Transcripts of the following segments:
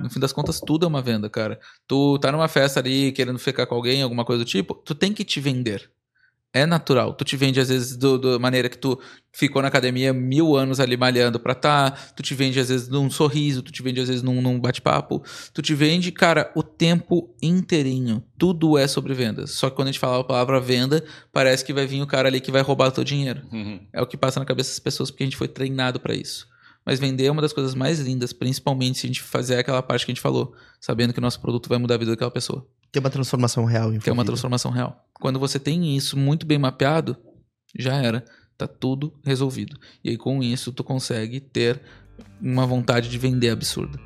No fim das contas, tudo é uma venda, cara. Tu tá numa festa ali querendo ficar com alguém, alguma coisa do tipo, tu tem que te vender. É natural. Tu te vende, às vezes, do- da maneira que tu ficou na academia mil anos ali malhando pra tá. Tu te vende, às vezes, num sorriso. Tu te vende, às vezes, num, num bate-papo. Tu te vende, cara, o tempo inteirinho. Tudo é sobre vendas. Só que quando a gente fala a palavra venda, parece que vai vir o cara ali que vai roubar o teu dinheiro. Uhum. É o que passa na cabeça das pessoas porque a gente foi treinado pra isso. Mas vender é uma das coisas mais lindas, principalmente se a gente fazer aquela parte que a gente falou, sabendo que o nosso produto vai mudar a vida daquela pessoa, Tem uma transformação real. que é uma transformação real. Quando você tem isso muito bem mapeado, já era, tá tudo resolvido. E aí com isso tu consegue ter uma vontade de vender absurda.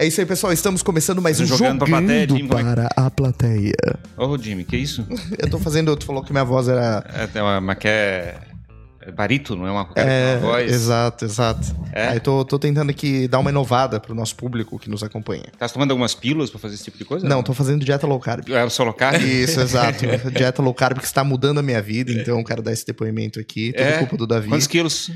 É isso aí, pessoal. Estamos começando mais um Jogando Jogando, pra plateia, como é que- para a plateia. Ô, Jimmy, que isso? Eu tô fazendo... Tu falou que minha voz era... É, uma, mas que é, é barítono, não é uma, É, uma voz. exato, exato. É? Aí tô, tô tentando aqui dar uma inovada pro nosso público que nos acompanha. Tá tomando algumas pílulas pra fazer esse tipo de coisa? Não, tô fazendo dieta low carb. É o solo carne? Isso, exato. Dieta low carb que está mudando a minha vida, então eu quero dar esse depoimento aqui. Tudo É? culpa do Davi. Quantos quilos?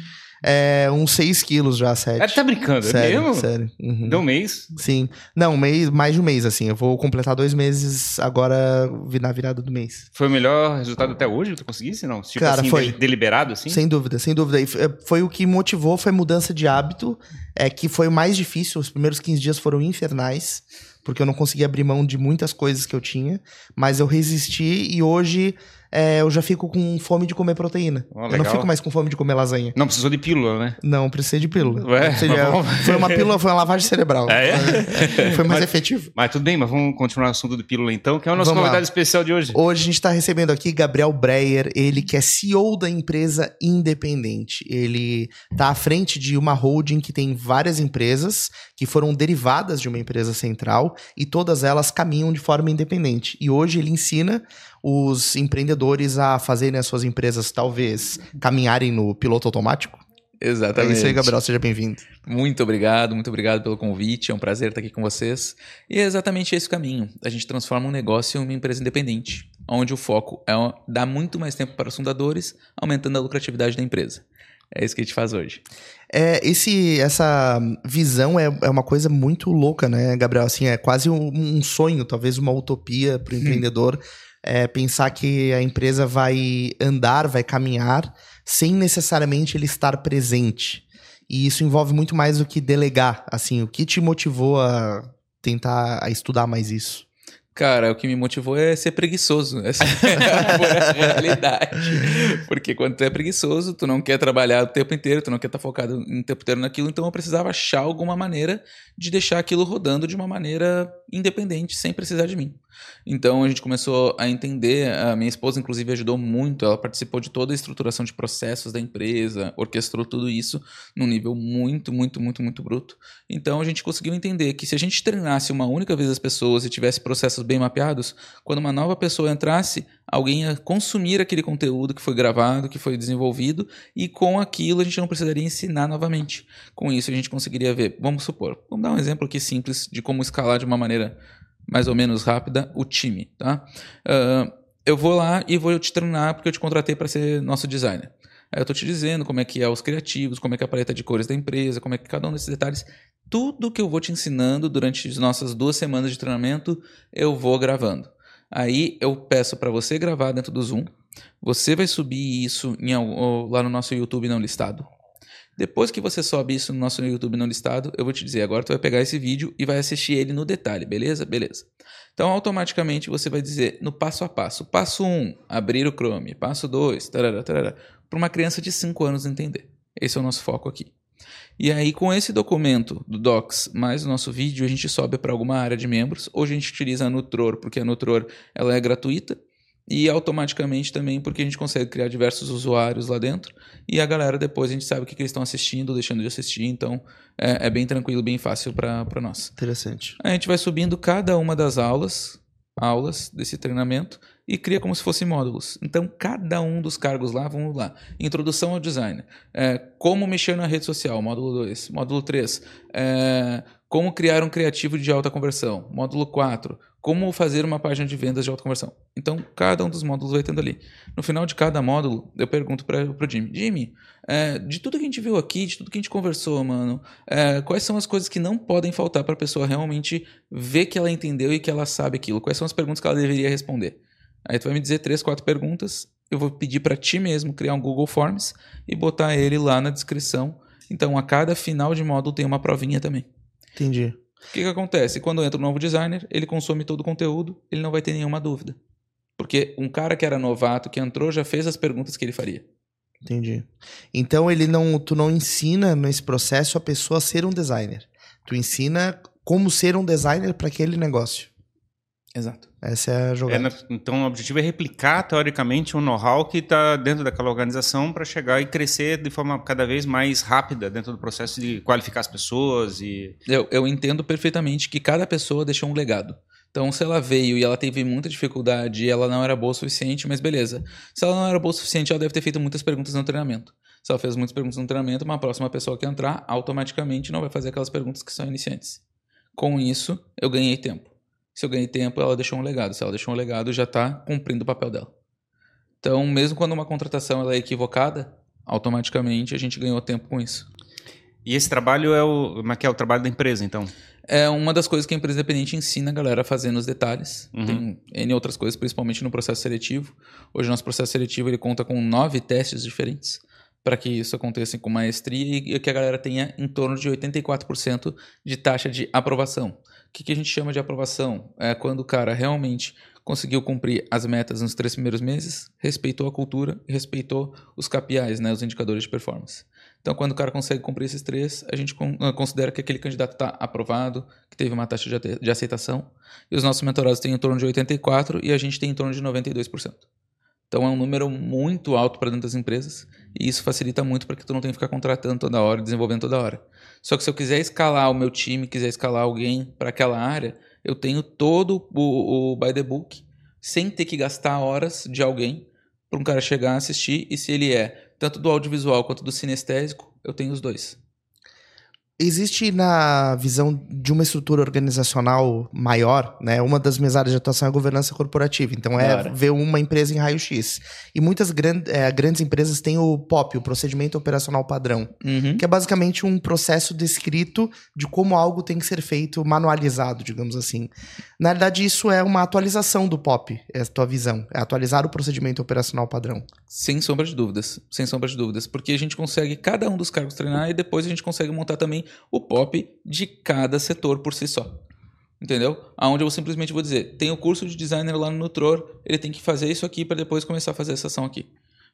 É uns 6 quilos já, É, 7. tá brincando, sério, é mesmo? sério. Uhum. Deu um mês? Sim. Não, um mês, mais de um mês, assim. Eu vou completar dois meses agora na virada do mês. Foi o melhor resultado até hoje que tu conseguisse, não? Tipo Cara, assim, foi. deli- deliberado, assim? Sem dúvida, sem dúvida. E f- foi o que motivou, foi mudança de hábito, é que foi o mais difícil. Os primeiros 15 dias foram infernais, porque eu não conseguia abrir mão de muitas coisas que eu tinha, mas eu resisti e hoje é, eu já fico com fome de comer proteína. Ó, eu não fico mais com fome de comer lasanha. Não precisou de pílula, né? Não, precisei de pílula. Ué, mas vamos- foi uma pílula, foi uma lavagem cerebral. Ah, é? Foi mais efetivo. Mas tudo bem, mas vamos continuar o assunto do pílula então, que é o nosso Vamos lá. convidado especial de hoje. Hoje a gente está recebendo aqui Gabriel Breyer, ele que é CEO da empresa Independente. Ele está à frente de uma holding que tem várias empresas que foram derivadas de uma empresa central e todas elas caminham de forma independente. E hoje ele ensina os empreendedores a fazerem as suas empresas talvez caminharem no piloto automático. É Exatamente. isso aí, Gabriel, seja bem-vindo. Muito obrigado, muito obrigado pelo convite. É um prazer estar aqui com vocês. E é exatamente esse o caminho. A gente transforma um negócio em uma empresa independente, onde o foco é dar muito mais tempo para os fundadores, aumentando a lucratividade da empresa. É isso que a gente faz hoje. É, esse, essa visão é, é uma coisa muito louca, né, Gabriel? Assim, é quase um, um sonho, talvez uma utopia para o empreendedor. É, pensar que a empresa vai andar, vai caminhar, sem necessariamente ele estar presente. E isso envolve muito mais do que delegar. Assim, o que te motivou a tentar a estudar mais isso? Cara, o que me motivou é ser preguiçoso. Essa é a realidade. Porque quando tu é preguiçoso, tu não quer trabalhar o tempo inteiro, tu não quer estar focado o tempo inteiro naquilo, então eu precisava achar alguma maneira de deixar aquilo rodando de uma maneira independente, sem precisar de mim. Então a gente começou a entender, a minha esposa inclusive ajudou muito, ela participou de toda a estruturação de processos da empresa, orquestrou tudo isso num nível muito, muito, muito, muito bruto. Então a gente conseguiu entender que se a gente treinasse uma única vez as pessoas e tivesse processos bem mapeados, quando uma nova pessoa entrasse, alguém ia consumir aquele conteúdo que foi gravado, que foi desenvolvido, e com aquilo a gente não precisaria ensinar novamente. Com isso a gente conseguiria ver, vamos supor, vamos dar um exemplo aqui simples de como escalar de uma maneira mais ou menos rápida o time, tá? Ah, eu vou lá e vou te treinar porque eu te contratei para ser nosso designer. Aí eu tô te dizendo como é que é os criativos, como é que é a paleta de cores da empresa, como é que cada um desses detalhes, tudo que eu vou te ensinando durante as nossas duas semanas de treinamento, eu vou gravando. Aí eu peço para você gravar dentro do Zoom. Você vai subir isso em lá no nosso YouTube não listado. Depois que você sobe isso no nosso YouTube não listado, eu vou te dizer, agora tu vai pegar esse vídeo e vai assistir ele no detalhe, beleza? Beleza. Então, automaticamente você vai dizer no passo a passo. Passo 1, um, abrir o Chrome. Passo 2, tarará, tarará. Para uma criança de 5 anos entender. Esse é o nosso foco aqui. E aí, com esse documento do Docs mais o nosso vídeo, a gente sobe para alguma área de membros. Hoje a gente utiliza a Nutror, porque a Nutror ela é gratuita. E automaticamente também porque a gente consegue criar diversos usuários lá dentro. E a galera depois a gente sabe o que, que eles estão assistindo, deixando de assistir. Então é, é bem tranquilo, bem fácil para nós. Interessante. A gente vai subindo cada uma das aulas, aulas desse treinamento e cria como se fossem módulos. Então, cada um dos cargos lá, vamos lá. Introdução ao design. É, como mexer na rede social, módulo 2. Módulo 3. É, como criar um criativo de alta conversão. Módulo 4. como fazer uma página de vendas de autoconversão. Então, cada um dos módulos vai tendo ali. No final de cada módulo, eu pergunto para o Jimmy: Jimmy, é, de tudo que a gente viu aqui, de tudo que a gente conversou, mano, é, quais são as coisas que não podem faltar para a pessoa realmente ver que ela entendeu e que ela sabe aquilo? Quais são as perguntas que ela deveria responder? Aí tu vai me dizer três, quatro perguntas. Eu vou pedir para ti mesmo criar um Google Forms e botar ele lá na descrição. Então, a cada final de módulo tem uma provinha também. Entendi. O que, que acontece? Quando entra um novo designer, ele consome todo o conteúdo, ele não vai ter nenhuma dúvida. Porque um cara que era novato, que entrou, já fez as perguntas que ele faria. Entendi. Então ele não, tu não ensina nesse processo a pessoa a ser um designer. Tu ensina como ser um designer para aquele negócio. Exato. Essa é a É, jogada. na- então, o objetivo é replicar, teoricamente, um know-how que está dentro daquela organização para chegar e crescer de forma cada vez mais rápida dentro do processo de qualificar as pessoas e... Eu, eu entendo perfeitamente que cada pessoa deixou um legado. Então, se ela veio e ela teve muita dificuldade e ela não era boa o suficiente, mas beleza. Se ela não era boa o suficiente, ela deve ter feito muitas perguntas no treinamento. Se ela fez muitas perguntas no treinamento, uma próxima pessoa que entrar, automaticamente não vai fazer aquelas perguntas que são iniciantes. Com isso, eu ganhei tempo. Se eu ganhei tempo, ela deixou um legado. Se ela deixou um legado, já está cumprindo o papel dela. Então, mesmo quando uma contratação ela é equivocada, automaticamente a gente ganhou tempo com isso. E esse trabalho é o, é que é o trabalho da empresa, então? É uma das coisas que a empresa independente ensina a galera a fazer nos detalhes. Uhum. Tem N outras coisas, principalmente no processo seletivo. Hoje, nosso processo seletivo ele conta com nove testes diferentes para que isso aconteça com maestria e que a galera tenha em torno de 84% de taxa de aprovação. O que, que a gente chama de aprovação? É quando o cara realmente conseguiu cumprir as metas nos três primeiros meses, respeitou a cultura e respeitou os KPIs, né, os indicadores de performance. Então, quando o cara consegue cumprir esses três, a gente ah, considera que aquele candidato está aprovado, que teve uma taxa de aceitação. E os nossos mentorados têm em torno de 84% e a gente tem em torno de 92%. Então, é um número muito alto para dentro das empresas. E isso facilita muito para que tu não tenha que ficar contratando toda hora, desenvolvendo toda hora. Só que se eu quiser escalar o meu time, quiser escalar alguém para aquela área, eu tenho todo o, o by the book, sem ter que gastar horas de alguém para um cara chegar, assistir, e se ele é tanto do audiovisual quanto do sinestésico, eu tenho os dois. Existe na visão de uma estrutura organizacional maior, né? Uma das minhas áreas de atuação é a governança corporativa. Então é ver uma empresa em raio-x. E muitas gran- eh, grandes empresas têm o POP, o Procedimento Operacional Padrão, Uhum. que é basicamente um processo descrito de como algo tem que ser feito, manualizado, digamos assim. Na verdade, isso é uma atualização do POP, é a tua visão. É atualizar o Procedimento Operacional Padrão. Sem sombra de dúvidas. Sem sombra de dúvidas. Porque a gente consegue cada um dos cargos treinar e depois a gente consegue montar também o POP de cada setor por si só. Entendeu? Aonde eu simplesmente vou dizer, tem o curso de designer lá no Nutror, ele tem que fazer isso aqui para depois começar a fazer essa ação aqui.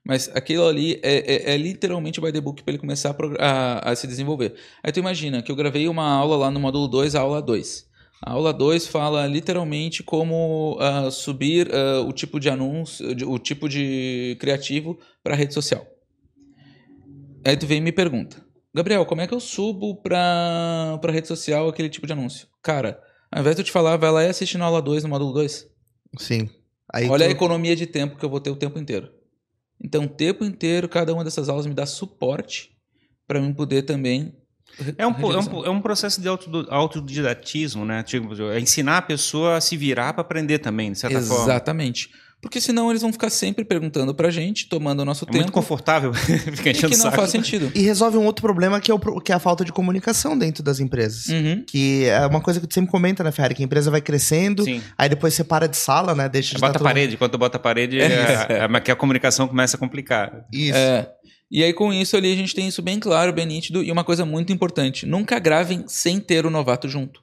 Mas aquilo ali é, é- é literalmente o by the book para ele começar a, a- a se desenvolver. Aí tu imagina que eu gravei uma aula lá no módulo 2, a aula 2. A aula 2 fala literalmente como ah, subir ah, o tipo de anúncio, o tipo de criativo para rede social. Aí tu vem e me pergunta, Gabriel, como é que eu subo para para rede social aquele tipo de anúncio? Cara, ao invés de eu te falar, vai lá e assiste na aula 2, no módulo 2. Sim. Aí Olha a tu- economia de tempo que eu vou ter o tempo inteiro. Então, o tempo inteiro, cada uma dessas aulas me dá suporte para mim poder também. É um, é, um, é um processo de auto- autodidatismo, né? Tipo, é ensinar a pessoa a se virar para aprender também, de certa forma. Exatamente. Porque senão eles vão ficar sempre perguntando pra gente, tomando o nosso É tempo. muito confortável ficar e enchendo que o não saco. faz sentido. E resolve um outro problema que é, o, que é a falta de comunicação dentro das empresas. Uhum. Que é uma coisa que tu sempre comenta, né, Ferrari? Que a empresa vai crescendo, Sim. aí depois você para de sala, né? Deixa de Bota a todo- parede, quando tu bota a parede, é, é, que a comunicação começa a complicar. Isso. É. E aí, com isso ali, a gente tem isso bem claro, bem nítido. E uma coisa muito importante: nunca gravem sem ter o novato junto.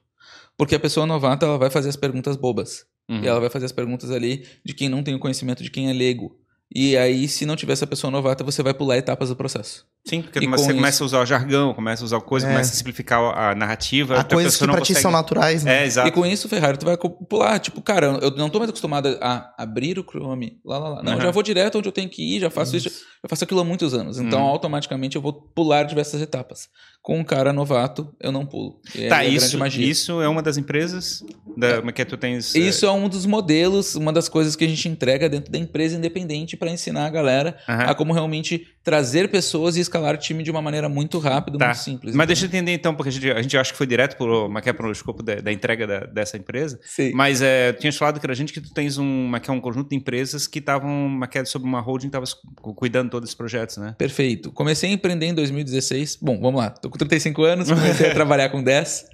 Porque a pessoa novata ela vai fazer as perguntas bobas. Uhum. E ela vai fazer as perguntas ali de quem não tem o conhecimento, de quem é leigo. E aí, se não tiver essa pessoa novata, você vai pular etapas do processo. Sim, porque E você com começa isso- a usar o jargão, começa a usar coisa, É. começa a simplificar a narrativa. Há a coisas que pra ti consegue- são naturais, né? É, exato. E com isso, Ferrari, tu vai pular. Tipo, cara, eu não tô mais acostumado a abrir o Chrome, lá, lá, lá. Não, Uhum. já vou direto onde eu tenho que ir, já faço isso. Eu faço aquilo há muitos anos. Então, Uhum. automaticamente, eu vou pular diversas etapas. Com um cara novato, eu não pulo. Tá, é isso, isso é uma das empresas. Da, é que tu tens... Isso é um dos modelos, uma das coisas que a gente entrega dentro da empresa independente para ensinar a galera Aham. a como realmente trazer pessoas e escalar o time de uma maneira muito rápida, Tá. muito simples. Mas deixa eu entender então, porque a gente, a gente acha que foi direto pro, como é é, pro escopo da, da entrega da- dessa empresa. Sim. Mas é, tu tinhas falado que a gente que tu tens um, é é, um conjunto de empresas que estavam como é que é, sob uma holding que estava cuidando de todos esses projetos, né? Perfeito. Comecei a empreender em 2016. Bom, vamos lá. Tô com 35 anos, comecei a trabalhar com 10.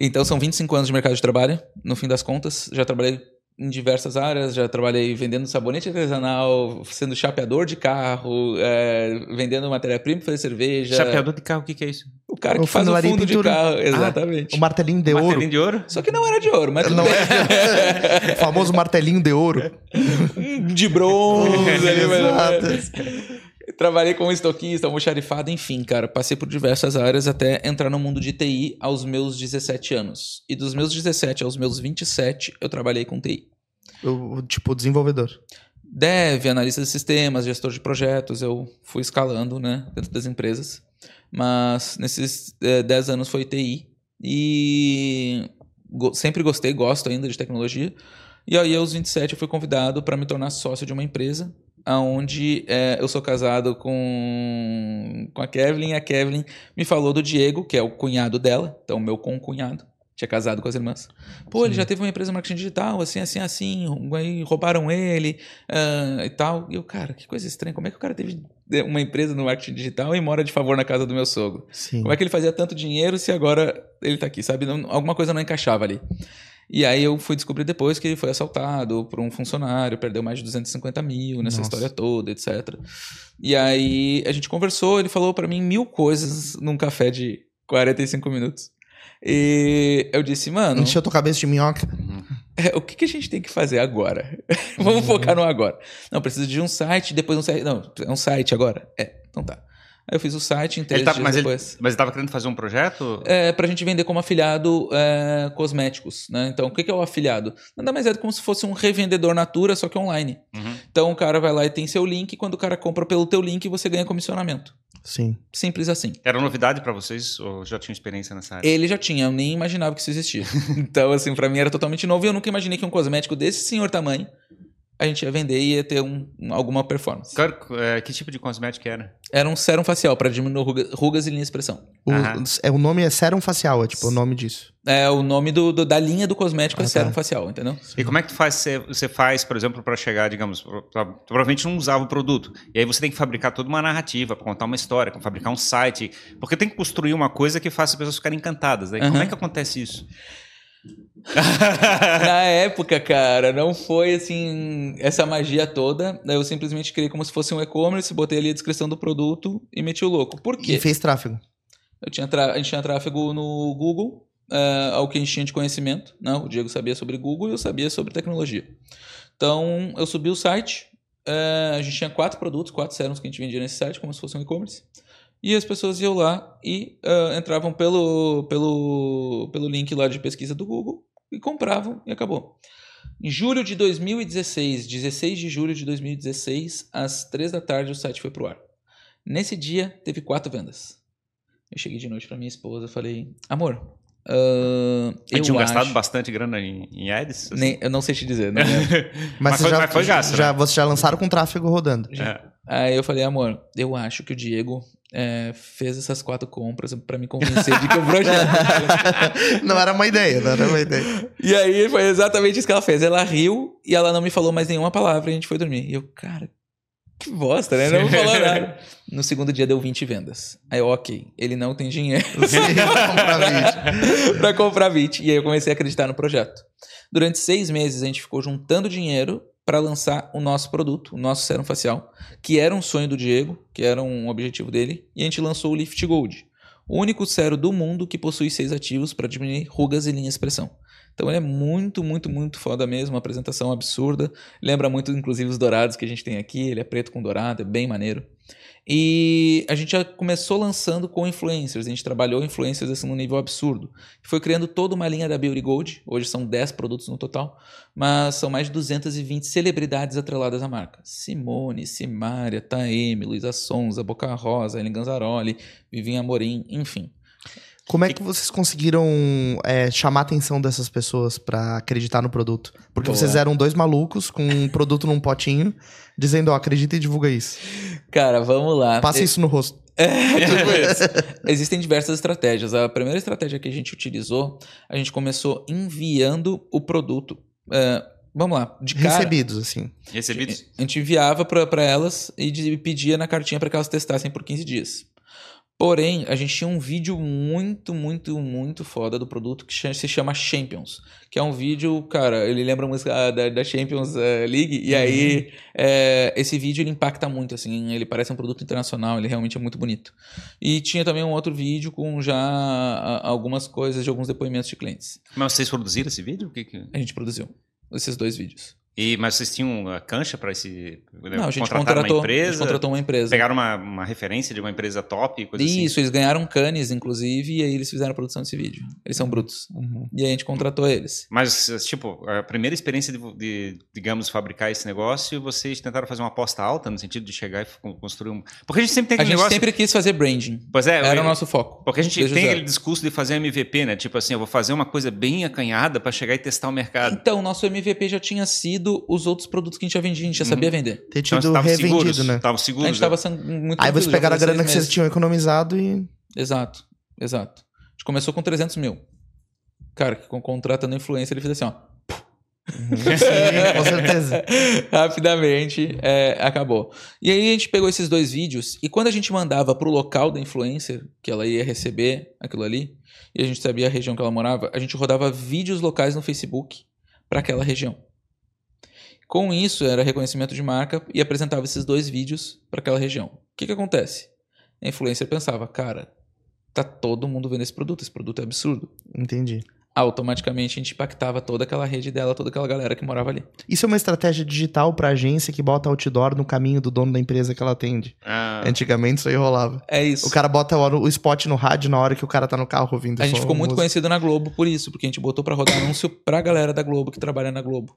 Então são 25 anos de mercado de trabalho, no fim das contas. Já trabalhei em diversas áreas, já trabalhei vendendo sabonete artesanal, sendo chapeador de carro, é, vendendo matéria-prima para fazer cerveja. Chapeador de carro, o que, que é isso? O cara O que faz o fundo de carro. Exatamente. O martelinho de ouro. Martelinho de ouro? Só que não era de ouro, mas Não é? o famoso martelinho de ouro. de bronze ali, mais ou Exato. menos. Trabalhei como estoquista, almoxarifado, enfim, cara. Passei por diversas áreas até entrar no mundo de TI aos meus 17 anos. E dos meus 17 aos meus 27, eu trabalhei com TI. O tipo, desenvolvedor. Dev, analista de sistemas, gestor de projetos, eu fui escalando, né, dentro das empresas. Mas nesses eh, 10 anos foi TI. E go- sempre gostei, gosto ainda de tecnologia. E aí, aos 27, eu fui convidado para me tornar sócio de uma empresa, onde eu sou casado com, com a Kevin. E a Kevin me falou do Diego, que é o cunhado dela, então meu concunhado. Tinha casado com as irmãs. Pô, ele já teve uma empresa de marketing digital, assim, assim, assim. Aí roubaram ele ah, e tal. E eu, cara, que coisa estranha. Como é que o cara teve uma empresa no marketing digital e mora de favor na casa do meu sogro? Sim. Como é que ele fazia tanto dinheiro se agora ele tá aqui, sabe? Não- alguma coisa não encaixava ali. E aí eu fui descobrir depois que ele foi assaltado por um funcionário, perdeu mais de 250 mil nessa Nossa. história toda, etc. E aí a gente conversou, ele falou pra mim mil coisas num café de 45 minutos. E eu disse, mano, Encheu tua cabeça de minhoca. é, o que, que a gente tem que fazer agora? Vamos focar no agora. Não, precisa de um site, depois um site. Não, é um site agora? É, então tá. Aí eu fiz o site em três Ele tá- dias mas, ele, depois. mas ele tava querendo fazer um projeto? É, pra gente vender como afiliado é, cosméticos, né? Então, o que que é o afiliado? Nada mais é como se fosse um revendedor natura, só que online. Uhum. Então, o cara vai lá e tem seu link, e quando o cara compra pelo teu link, você ganha comissionamento. Sim. Simples assim. Era novidade pra vocês ou já tinham experiência nessa área? Ele já tinha, eu nem imaginava que isso existia. então, assim, pra mim era totalmente novo e eu nunca imaginei que um cosmético desse senhor tamanho a gente ia vender e ia ter um- alguma performance. Cara, é, que tipo de cosmético era? Era um sérum facial pra diminuir ruga- rugas e linha de expressão. O, é, o nome é sérum facial, é tipo o nome disso. É, o nome do, do- da linha do cosmético é Ah, tá. sérum facial, entendeu? E como é que tu faz, você, você faz, por exemplo, para chegar, digamos, pra- tu provavelmente não usava o produto. E aí você tem que fabricar toda uma narrativa, pra contar uma história, pra fabricar um site. Porque tem que construir uma coisa que faça as pessoas ficarem encantadas. Né? Como Aham. é que acontece isso? Na época, cara, não foi assim essa magia toda. Eu simplesmente criei como se fosse um e-commerce, botei ali a descrição do produto e meti o louco. Por quê? E fez tráfego. Eu tinha tra- A gente tinha tráfego no Google, é, ao que a gente tinha de conhecimento. Né? O Diego sabia sobre Google e eu sabia sobre tecnologia. Então, eu subi o site. é, a gente tinha quatro produtos, quatro sérums que a gente vendia nesse site, como se fosse um e-commerce. E as pessoas iam lá e é, entravam pelo, pelo, pelo link lá de pesquisa do Google e compravam e acabou. Em julho de 2016, 16 de julho de 2016, às 3 da tarde, o site foi pro ar. Nesse dia, teve quatro vendas. Eu cheguei de noite pra minha esposa e falei, amor, E eu tinham acho... gastado bastante grana em, em ads? assim? Nem- eu não sei te dizer, não lembro. Mas, Mas você foi- já, mas foi gasto, já, né? Vocês já lançaram com tráfego rodando. É. Aí eu falei, amor, eu acho que o Diego é, fez essas quatro compras pra me convencer de que o projeto... não era uma ideia, não era uma ideia. e aí foi exatamente isso que ela fez. Ela riu e ela não me falou mais nenhuma palavra e a gente foi dormir. E eu, cara, que bosta, né? Não falou nada. No segundo dia deu 20 vendas. Aí, eu, ok, ele não tem dinheiro. Para comprar 20. E aí eu comecei a acreditar no projeto. Durante seis meses a gente ficou juntando dinheiro para lançar o nosso produto, o nosso sérum facial, que era um sonho do Diego, que era um objetivo dele, e a gente lançou o Lift Gold, o único sérum do mundo que possui seis ativos para diminuir rugas e linha de expressão. Então ele é muito, muito, muito foda mesmo, uma apresentação absurda. Lembra muito, inclusive, os dourados que a gente tem aqui. Ele é preto com dourado, é bem maneiro. E a gente já começou lançando com influencers. A gente trabalhou influencers assim num nível absurdo. Foi criando toda uma linha da Beauty Gold. Hoje são 10 produtos no total, mas são mais de 220 celebridades atreladas à marca. Simone, Simária, Taeme, Luísa Sonza, Boca Rosa, Ellen Ganzaroli, Vivinha Amorim, enfim. Como é que vocês conseguiram é, chamar a atenção dessas pessoas pra acreditar no produto? Porque Boa. vocês eram dois malucos com um produto num potinho, dizendo, ó, acredita e divulga isso. Cara, vamos lá. Passa E- isso no rosto. É, tipo isso. Existem diversas estratégias. A primeira estratégia que a gente utilizou, a gente começou enviando o produto. é, vamos lá, de cara. Recebidos, assim. Recebidos? A gente enviava para elas e pedia na cartinha para que elas testassem por 15 dias. Porém, a gente tinha um vídeo muito, muito, muito foda do produto que se chama Champions. Que é um vídeo, cara, ele lembra a música ah, da, da Champions eh, League. E aí, eh, esse vídeo ele impacta muito, assim. Ele parece um produto internacional, ele realmente é muito bonito. E tinha também um outro vídeo com já algumas coisas de alguns depoimentos de clientes. Mas vocês produziram esse vídeo? O que que- A gente produziu esses dois vídeos. E, mas vocês tinham a cancha para esse. Não, a gente contratou, uma a gente empresa? contratou uma empresa. Pegaram uma, uma referência de uma empresa top, coisa assim? Isso, eles ganharam Cannes, inclusive, e aí eles fizeram a produção desse vídeo. Eles são brutos. E aí a gente contratou eles. Mas, tipo, a primeira experiência de, de, digamos, fabricar esse negócio, vocês tentaram fazer uma aposta alta, no sentido de chegar e con- construir um. Porque a gente sempre tem A aquele gente negócio. sempre quis fazer branding. Pois é, Era eu- o nosso foco. Porque a gente desde o tem aquele discurso de fazer MVP, né? Tipo assim, eu vou fazer uma coisa bem acanhada para chegar e testar o mercado. Então, nosso MVP já tinha sido os outros produtos que a gente já vendia, a gente já sabia vender. Ter Então, tido estavam revendido, seguros, né? Estavam A seguros. gente estava sendo muito Aí vocês pegaram a grana que vocês tinham economizado e. Exato, exato. A gente começou com 300 mil. Cara, que com contratando influência, ele fez assim, ó. Sim, com certeza. Rapidamente é, acabou. E aí a gente pegou esses dois vídeos e quando a gente mandava pro local da influencer, que ela ia receber aquilo ali, e a gente sabia a região que ela morava, a gente rodava vídeos locais no Facebook para aquela região. Com isso, era reconhecimento de marca e apresentava esses dois vídeos para aquela região. O que, que acontece? A influencer pensava, cara, tá todo mundo vendo esse produto, esse produto é absurdo. Entendi. Automaticamente a gente impactava toda aquela rede dela, toda aquela galera que morava ali. Isso é uma estratégia digital pra agência que bota outdoor no caminho do dono da empresa que ela atende. Ah, Antigamente isso aí rolava. É isso. O cara bota o, o spot no rádio na hora que o cara tá no carro ouvindo. A gente ficou muito música. conhecido na Globo por isso, porque a gente botou pra rodar anúncio pra galera da Globo que trabalha na Globo.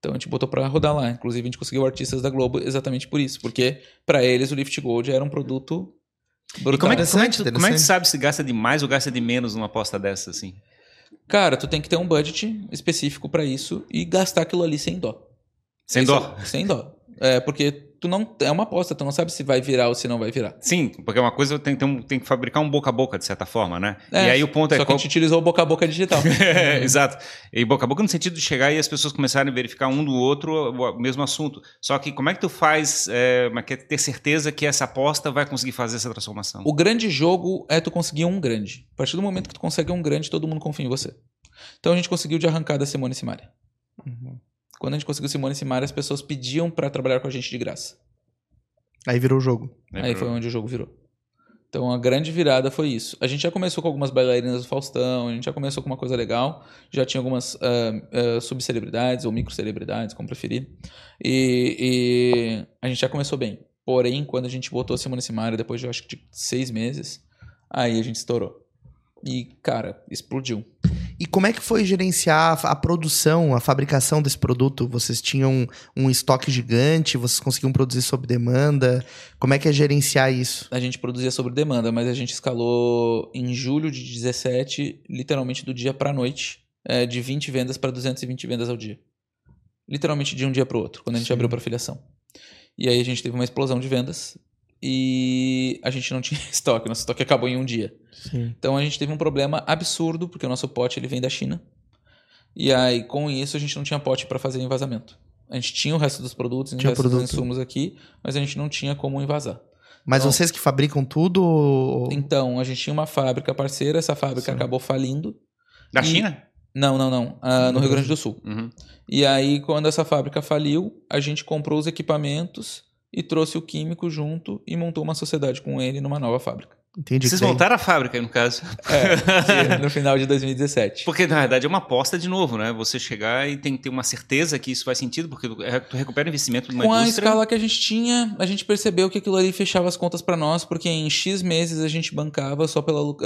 Então a gente botou pra rodar lá. Inclusive a gente conseguiu artistas da Globo exatamente por isso, porque pra eles o Lift Gold era um produto E brutal. como é, que, como, é que, como é que sabe se gasta de mais ou gasta de menos numa aposta dessa, assim? Cara, tu tem que ter um budget específico pra isso e gastar aquilo ali sem dó. Sem Isso- dó. Sem dó. É, porque tu não é uma aposta, tu não sabe se vai virar ou se não vai virar. Sim, porque uma coisa tem, tem, um- tem que fabricar um boca a boca, de certa forma, né? É, e aí o ponto é Só que a qual... gente utilizou o boca a boca digital. É, Exato. E boca a boca no sentido de chegar e as pessoas começarem a verificar um do outro o mesmo assunto. Só que como é que tu faz é, como é que é ter certeza que essa aposta vai conseguir fazer essa transformação? O grande jogo é tu conseguir um grande. A partir do momento que tu consegue um grande, todo mundo confia em você. Então a gente conseguiu de arrancada Simone e Simaria. Quando a gente conseguiu Simone e Simaria, as pessoas pediam pra trabalhar com a gente de graça. Aí virou o jogo. É, Aí foi onde o jogo virou. Então a grande virada foi isso. A gente já começou com algumas bailarinas do Faustão, a gente já começou com uma coisa legal, já tinha algumas ah, ah, subcelebridades ou microcelebridades, como preferir. E, e a gente já começou bem. Porém, quando a gente botou a Simone e Simaria, depois de eu acho que de seis meses, aí a gente estourou. E, cara, explodiu. E como é que foi gerenciar a, a produção, a fabricação desse produto? Vocês tinham um estoque gigante? Vocês conseguiam produzir sob demanda? Como é que é gerenciar isso? A gente produzia sobre demanda, mas a gente escalou em julho de 17, literalmente do dia pra noite, é, de 20 vendas para 220 vendas ao dia. Literalmente de um dia para o outro, quando a gente Sim. abriu para filiação. E aí a gente teve uma explosão de vendas e a gente não tinha estoque, nosso estoque acabou em um dia. Sim. Então a gente teve um problema absurdo, porque o nosso pote ele vem da China. E aí com isso a gente não tinha pote para fazer envasamento. A gente tinha o resto dos produtos, o Tinha resto produto. dos insumos aqui, mas a gente não tinha como envasar. Mas Então- vocês que fabricam tudo? ou- Então, a gente tinha uma fábrica parceira, essa fábrica Sim. acabou falindo. Da E- China? Não, não, não. ah, no Rio Grande do Sul. Uhum. E aí, quando essa fábrica faliu, a gente comprou os equipamentos e trouxe o químico junto e montou uma sociedade com ele numa nova fábrica. Entendi. Vocês montaram a fábrica aí, no caso. É, no final de 2017. Porque, na verdade, é uma aposta de novo, né? Você chegar e tem que ter uma certeza que isso faz sentido, porque tu é, tu recupera o investimento de uma Com a indústria. escala que a gente tinha, a gente percebeu que aquilo ali fechava as contas para nós, porque em X meses a gente bancava só pelo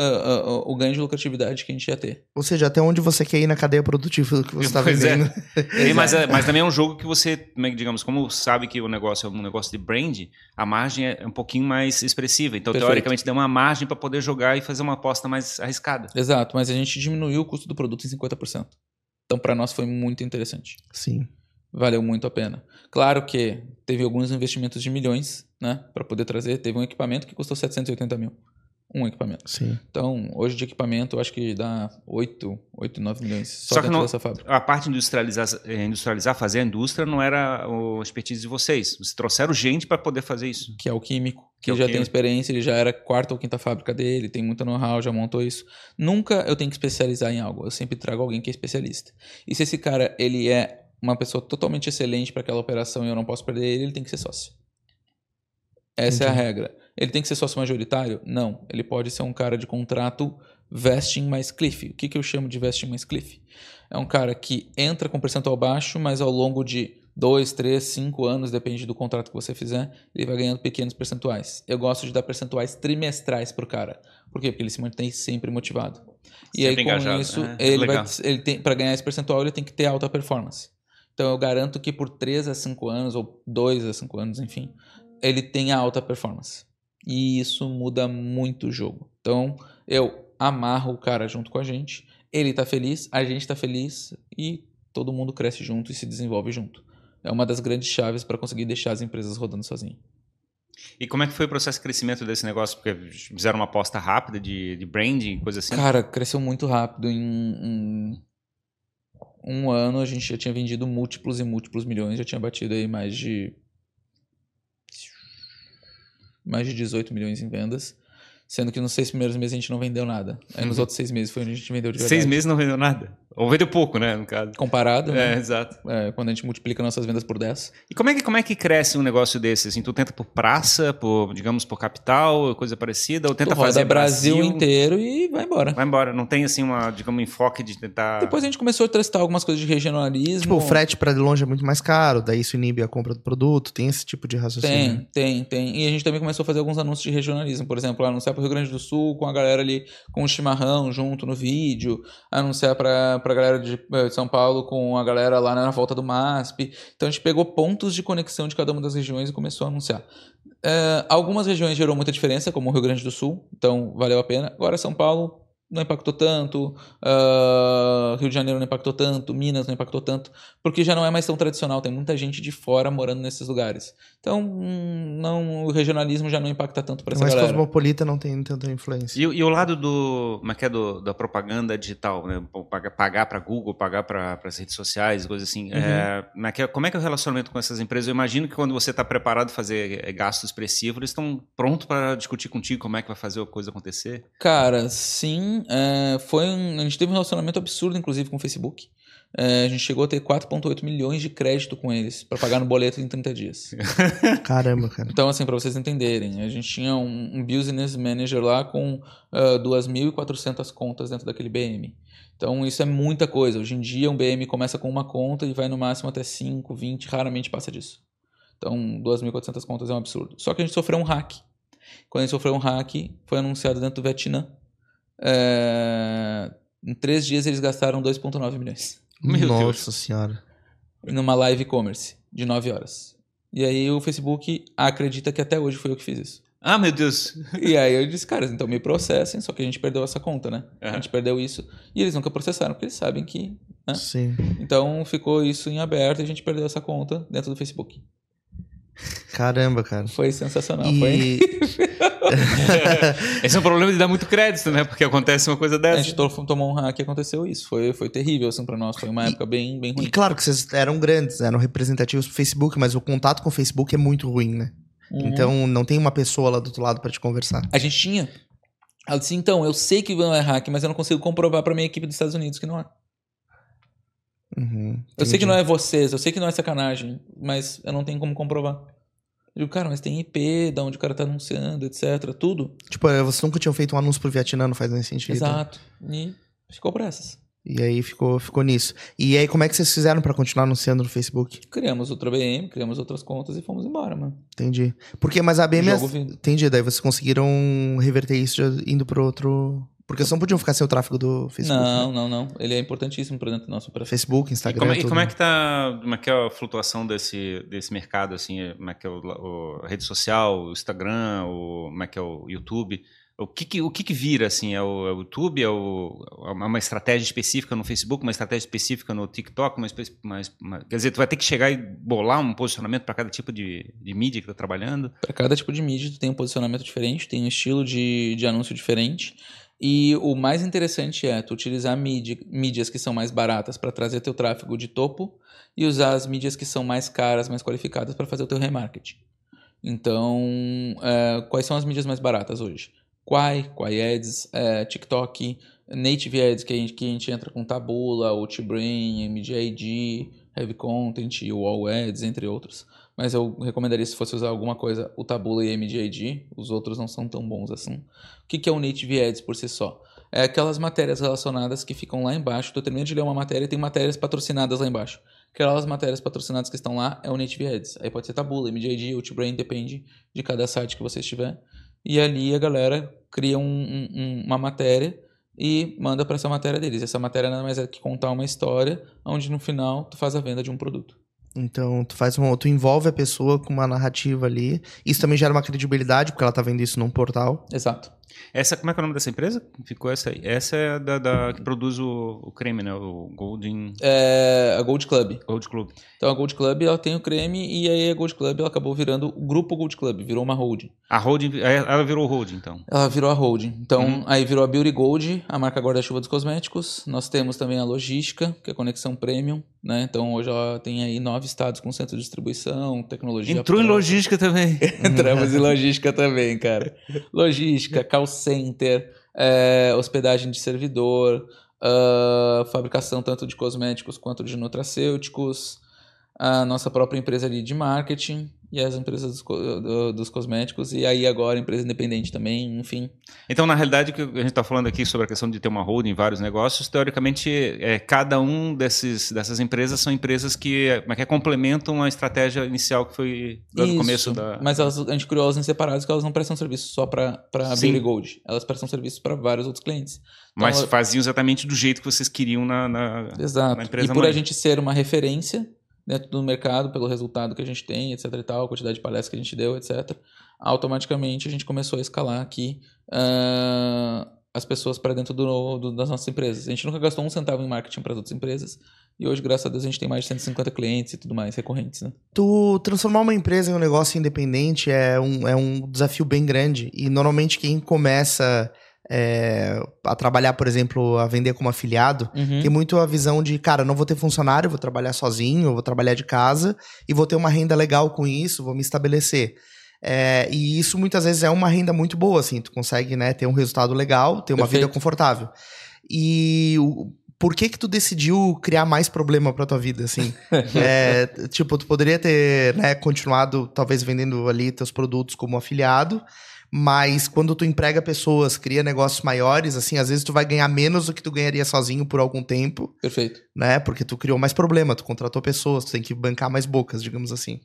o ganho de lucratividade que a gente ia ter. Ou seja, até onde você quer ir na cadeia produtiva do que você está é. vendendo. E, mas, é- mas também é um jogo que você, é que, digamos, como sabe que o negócio é um negócio de brand, a margem é um pouquinho mais expressiva. Então, Perfeito. teoricamente, dá uma margem para poder jogar e fazer uma aposta mais arriscada. Exato, mas a gente diminuiu o custo do produto em 50%. Então, para nós foi muito interessante. Sim. Valeu muito a pena. Claro que teve alguns investimentos de milhões, né? Para poder trazer. Teve um equipamento que custou 780 mil. Um equipamento. Sim. Então, hoje de equipamento, eu acho que dá 8, 8 9 milhões só, Só que não- dessa fábrica. A parte de industrializar, eh, industrializar, fazer a indústria, não era a expertise de vocês. Vocês trouxeram gente para poder fazer isso. Que é o químico, Que que, é o já tem químico. experiência, ele já era quarta ou quinta fábrica dele, tem muito know-how, já montou isso. Nunca eu tenho que especializar em algo, eu sempre trago alguém que é especialista. E se esse cara, ele é uma pessoa totalmente excelente para aquela operação e eu não posso perder ele, ele tem que ser sócio. Essa é a Entendi. regra. Ele tem que ser sócio majoritário? Não. Ele pode ser um cara de contrato vesting mais cliff. O que, que eu chamo de vesting mais cliff? É um cara que entra com percentual baixo, mas ao longo de dois, três, cinco anos, depende do contrato que você fizer, ele vai ganhando pequenos percentuais. Eu gosto de dar percentuais trimestrais pro cara. Por quê? Porque ele se mantém sempre motivado. E Sempre aí, com engajado, isso, né? ele vai, ele tem, para ganhar esse percentual, ele tem que ter alta performance. Então, eu garanto que por 3 a 5 anos, ou 2 a 5 anos, enfim, ele tenha alta performance. E isso muda muito o jogo. Então, eu amarro o cara junto com a gente, ele tá feliz, a gente tá feliz e todo mundo cresce junto e se desenvolve junto. É uma das grandes chaves para conseguir deixar as empresas rodando sozinho. E como é que foi o processo de crescimento desse negócio? Porque fizeram uma aposta rápida de, de branding, coisa assim? Cara, cresceu muito rápido. Em, em um ano a gente já tinha vendido múltiplos e múltiplos milhões, já tinha batido aí mais de mais de 18 milhões em vendas, sendo que nos seis primeiros meses a gente não vendeu nada. Aí nos outros seis meses foi onde a gente vendeu de verdade. Seis meses não vendeu nada. Ou vendeu pouco, né, no caso. Comparado, É, né? exato. É, quando a gente multiplica nossas vendas por 10. E como é, que, como é que cresce um negócio desse? Assim, tu tenta por praça, por, digamos, por capital, coisa parecida, ou tenta tu roda fazer Brasil, inteiro e vai embora. Vai embora. Não tem, assim, uma, digamos, um enfoque de tentar... Depois a gente começou a testar algumas coisas de regionalismo. Tipo, o frete pra longe é muito mais caro, daí isso inibe a compra do produto, tem esse tipo de raciocínio. Tem, tem, tem. E a gente também começou a fazer alguns anúncios de regionalismo. Por exemplo, anunciar para Rio Grande do Sul com a galera ali com o chimarrão junto no vídeo. Anunciar para a galera de, eh, de São Paulo com a galera lá na volta do MASP. Então a gente pegou pontos de conexão de cada uma das regiões e começou a anunciar. Eh, algumas regiões gerou muita diferença, como o Rio Grande do Sul. Então valeu a pena. Agora São Paulo não impactou tanto, ah, Rio de Janeiro não impactou tanto, Minas não impactou tanto, porque já não é mais tão tradicional, tem muita gente de fora morando nesses lugares. Então, não, o regionalismo já não impacta tanto para essa Mas galera. cosmopolita não tem tanta influência. E, o- e o lado do, como é que é, do, da propaganda digital, né? Pagar, para Google, pagar para as redes sociais, coisas assim. É, como, é que é, como é que é o relacionamento com essas empresas? Eu imagino que quando você está preparado para fazer é, gasto expressivo, eles estão prontos para discutir contigo como é que vai fazer a coisa acontecer. Cara, sim, é, foi um, a gente teve um relacionamento absurdo, inclusive, com o Facebook. É, a gente chegou a ter 4,8 milhões de crédito com eles para pagar no boleto em 30 dias. Caramba, cara. Então, assim, para vocês entenderem, a gente tinha um, um business manager lá com ah, 2.400 contas dentro daquele BM. Então, isso é muita coisa. Hoje em dia, um BM começa com uma conta e vai no máximo até 5, 20, raramente passa disso. Então, 2.400 contas é um absurdo. Só que a gente sofreu um hack. Quando a gente sofreu um hack, foi anunciado dentro do Vietnã. É, Em três dias, eles gastaram 2,9 milhões Meu Nossa Deus. senhora. numa live e-commerce de 9 horas. E aí o Facebook acredita que até hoje foi eu que fiz isso. Ah, meu Deus. E aí eu disse, cara, então me processem, só que a gente perdeu essa conta, né? A Aham. gente perdeu isso. E eles nunca processaram, porque eles sabem que. Né? Sim. Então ficou isso em aberto e a gente perdeu essa conta dentro do Facebook. Caramba, cara. Foi sensacional. Foi... E Esse é um problema de dar muito crédito, né? Porque acontece uma coisa A dessa. gente to- tomou um hack e aconteceu isso. Foi, foi terrível, assim, pra nós. Foi uma época bem, bem E ruim. claro que vocês eram grandes, eram representativos pro Facebook, mas o contato com o Facebook é muito ruim, né? Uhum. Então não tem uma pessoa lá do outro lado pra te conversar. A gente tinha. Ela disse, então, eu sei que não é hack, mas eu não consigo comprovar pra minha equipe dos Estados Unidos que não é. Uhum, Eu sei que não é vocês, eu sei que não é sacanagem, mas eu não tenho como comprovar. Eu digo, cara, mas tem IP, da onde o cara tá anunciando, etc. Tudo. Tipo, eh, vocês nunca tinham feito um anúncio pro Vietnã, não faz nem sentido. Exato. E ficou por essas. E aí ficou, ficou nisso. E aí, como é que vocês fizeram pra continuar anunciando no Facebook? Criamos outra BM, criamos outras contas e fomos embora, mano. Entendi. Porque, mas a BM. Jogo é-. Entendi, daí vocês conseguiram reverter isso indo pro outro. Porque vocês não podiam ficar sem o tráfego do Facebook. não, né? não, não. Ele é importantíssimo pra dentro da nossa operação. Facebook, E Instagram. como, é- e como é que tá, como é que é a flutuação desse, desse mercado, assim, como é que é o, o- a rede social, o Instagram, o, como é que é o YouTube, O que que, o que, que vira, assim? É o, é o YouTube? É, o, é uma estratégia específica no Facebook, uma estratégia específica no TikTok? Uma, uma, uma, quer dizer, tu vai ter que chegar e bolar um posicionamento para cada tipo de, de mídia que tá trabalhando? Para cada tipo de mídia, tu tem um posicionamento diferente, tem um estilo de, de anúncio diferente. E o mais interessante é tu utilizar mídia, mídias que são mais baratas para trazer teu tráfego de topo e usar as mídias que são mais caras, mais qualificadas para fazer o teu remarketing. Então, é, quais são as mídias mais baratas hoje? Quai, Quai Ads, é, TikTok, Native Ads, que a, gente, que a gente entra com Tabula, Outbrain, MJID, Heavy Content, Wall Ads, entre outros. Mas eu recomendaria, se fosse usar alguma coisa, o Tabula e MJID. Os outros não são tão bons assim. O que, é o Native Ads por si só? É aquelas matérias relacionadas que ficam lá embaixo. Tu termina de ler uma matéria e tem matérias patrocinadas lá embaixo. Aquelas matérias patrocinadas que estão lá é o Native Ads. Aí pode ser Tabula, MJID, Outbrain, depende de cada site que você estiver. E ali a galera cria um, um, uma matéria e manda para essa matéria deles. Essa matéria nada mais é que contar uma história, onde no final tu faz a venda de um produto. Então, tu faz uma, tu envolve a pessoa com uma narrativa ali. Isso também gera uma credibilidade, porque ela tá vendo isso num portal. Exato. Essa, como é que é o nome dessa empresa? Ficou essa aí. Essa é a da, da que produz o, o, creme, né? O Golden... É a Gold Club. Gold Club. Então a Gold Club, ela tem o creme e aí a Gold Club, ela acabou virando o grupo Gold Club, virou uma holding. A holding, ela virou holding, então? Ela virou a holding. Então, uhum. aí virou a Beauty Gold, a marca guarda-chuva dos cosméticos. Nós temos também a Logística, que é a Conexão Premium, né? Então hoje ela tem aí nove estados com centro de distribuição, tecnologia... Entrou em logística também. Entramos em logística também, cara. Logística, call center, é, hospedagem de servidor, uh, fabricação tanto de cosméticos quanto de nutracêuticos, a nossa própria empresa ali de marketing e as empresas dos, dos, cosméticos, e aí agora empresa independente também, enfim. Então, na realidade, o que a gente está falando aqui sobre a questão de ter uma holding em vários negócios, teoricamente, é, cada um desses, dessas empresas são empresas que, é, que complementam a estratégia inicial que foi no começo da... mas elas, a gente criou elas em separados, que elas não prestam serviço só para a Beauty Gold, elas prestam serviço para vários outros clientes. Então, mas faziam exatamente do jeito que vocês queriam na, na, Exato. na empresa E por mãe. a gente ser uma referência dentro do mercado pelo resultado que a gente tem, etc e tal, a quantidade de palestras que a gente deu, etc. Automaticamente a gente começou a escalar aqui uh, as pessoas para dentro do, do, das nossas empresas. A gente nunca gastou um centavo em marketing para as outras empresas e hoje, graças a Deus, a gente tem mais de 150 clientes e tudo mais, recorrentes, né? Tu transformar uma empresa em um negócio independente é um, é um desafio bem grande e normalmente quem começa é, a trabalhar, por exemplo, a vender como afiliado, uhum. tem muito a visão de, cara, não vou ter funcionário, vou trabalhar sozinho, vou trabalhar de casa e vou ter uma renda legal com isso, vou me estabelecer. É, e isso muitas vezes é uma renda muito boa, assim, tu consegue né, ter um resultado legal, ter uma Perfeito. vida confortável. E o, por que que tu decidiu criar mais problema pra tua vida, assim? é, tipo, tu poderia ter né, continuado, talvez, vendendo ali teus produtos como afiliado, mas quando tu emprega pessoas, cria negócios maiores, assim, às vezes tu vai ganhar menos do que tu ganharia sozinho por algum tempo. Perfeito. Né? Porque tu criou mais problema, tu contratou pessoas, tu tem que bancar mais bocas, digamos assim.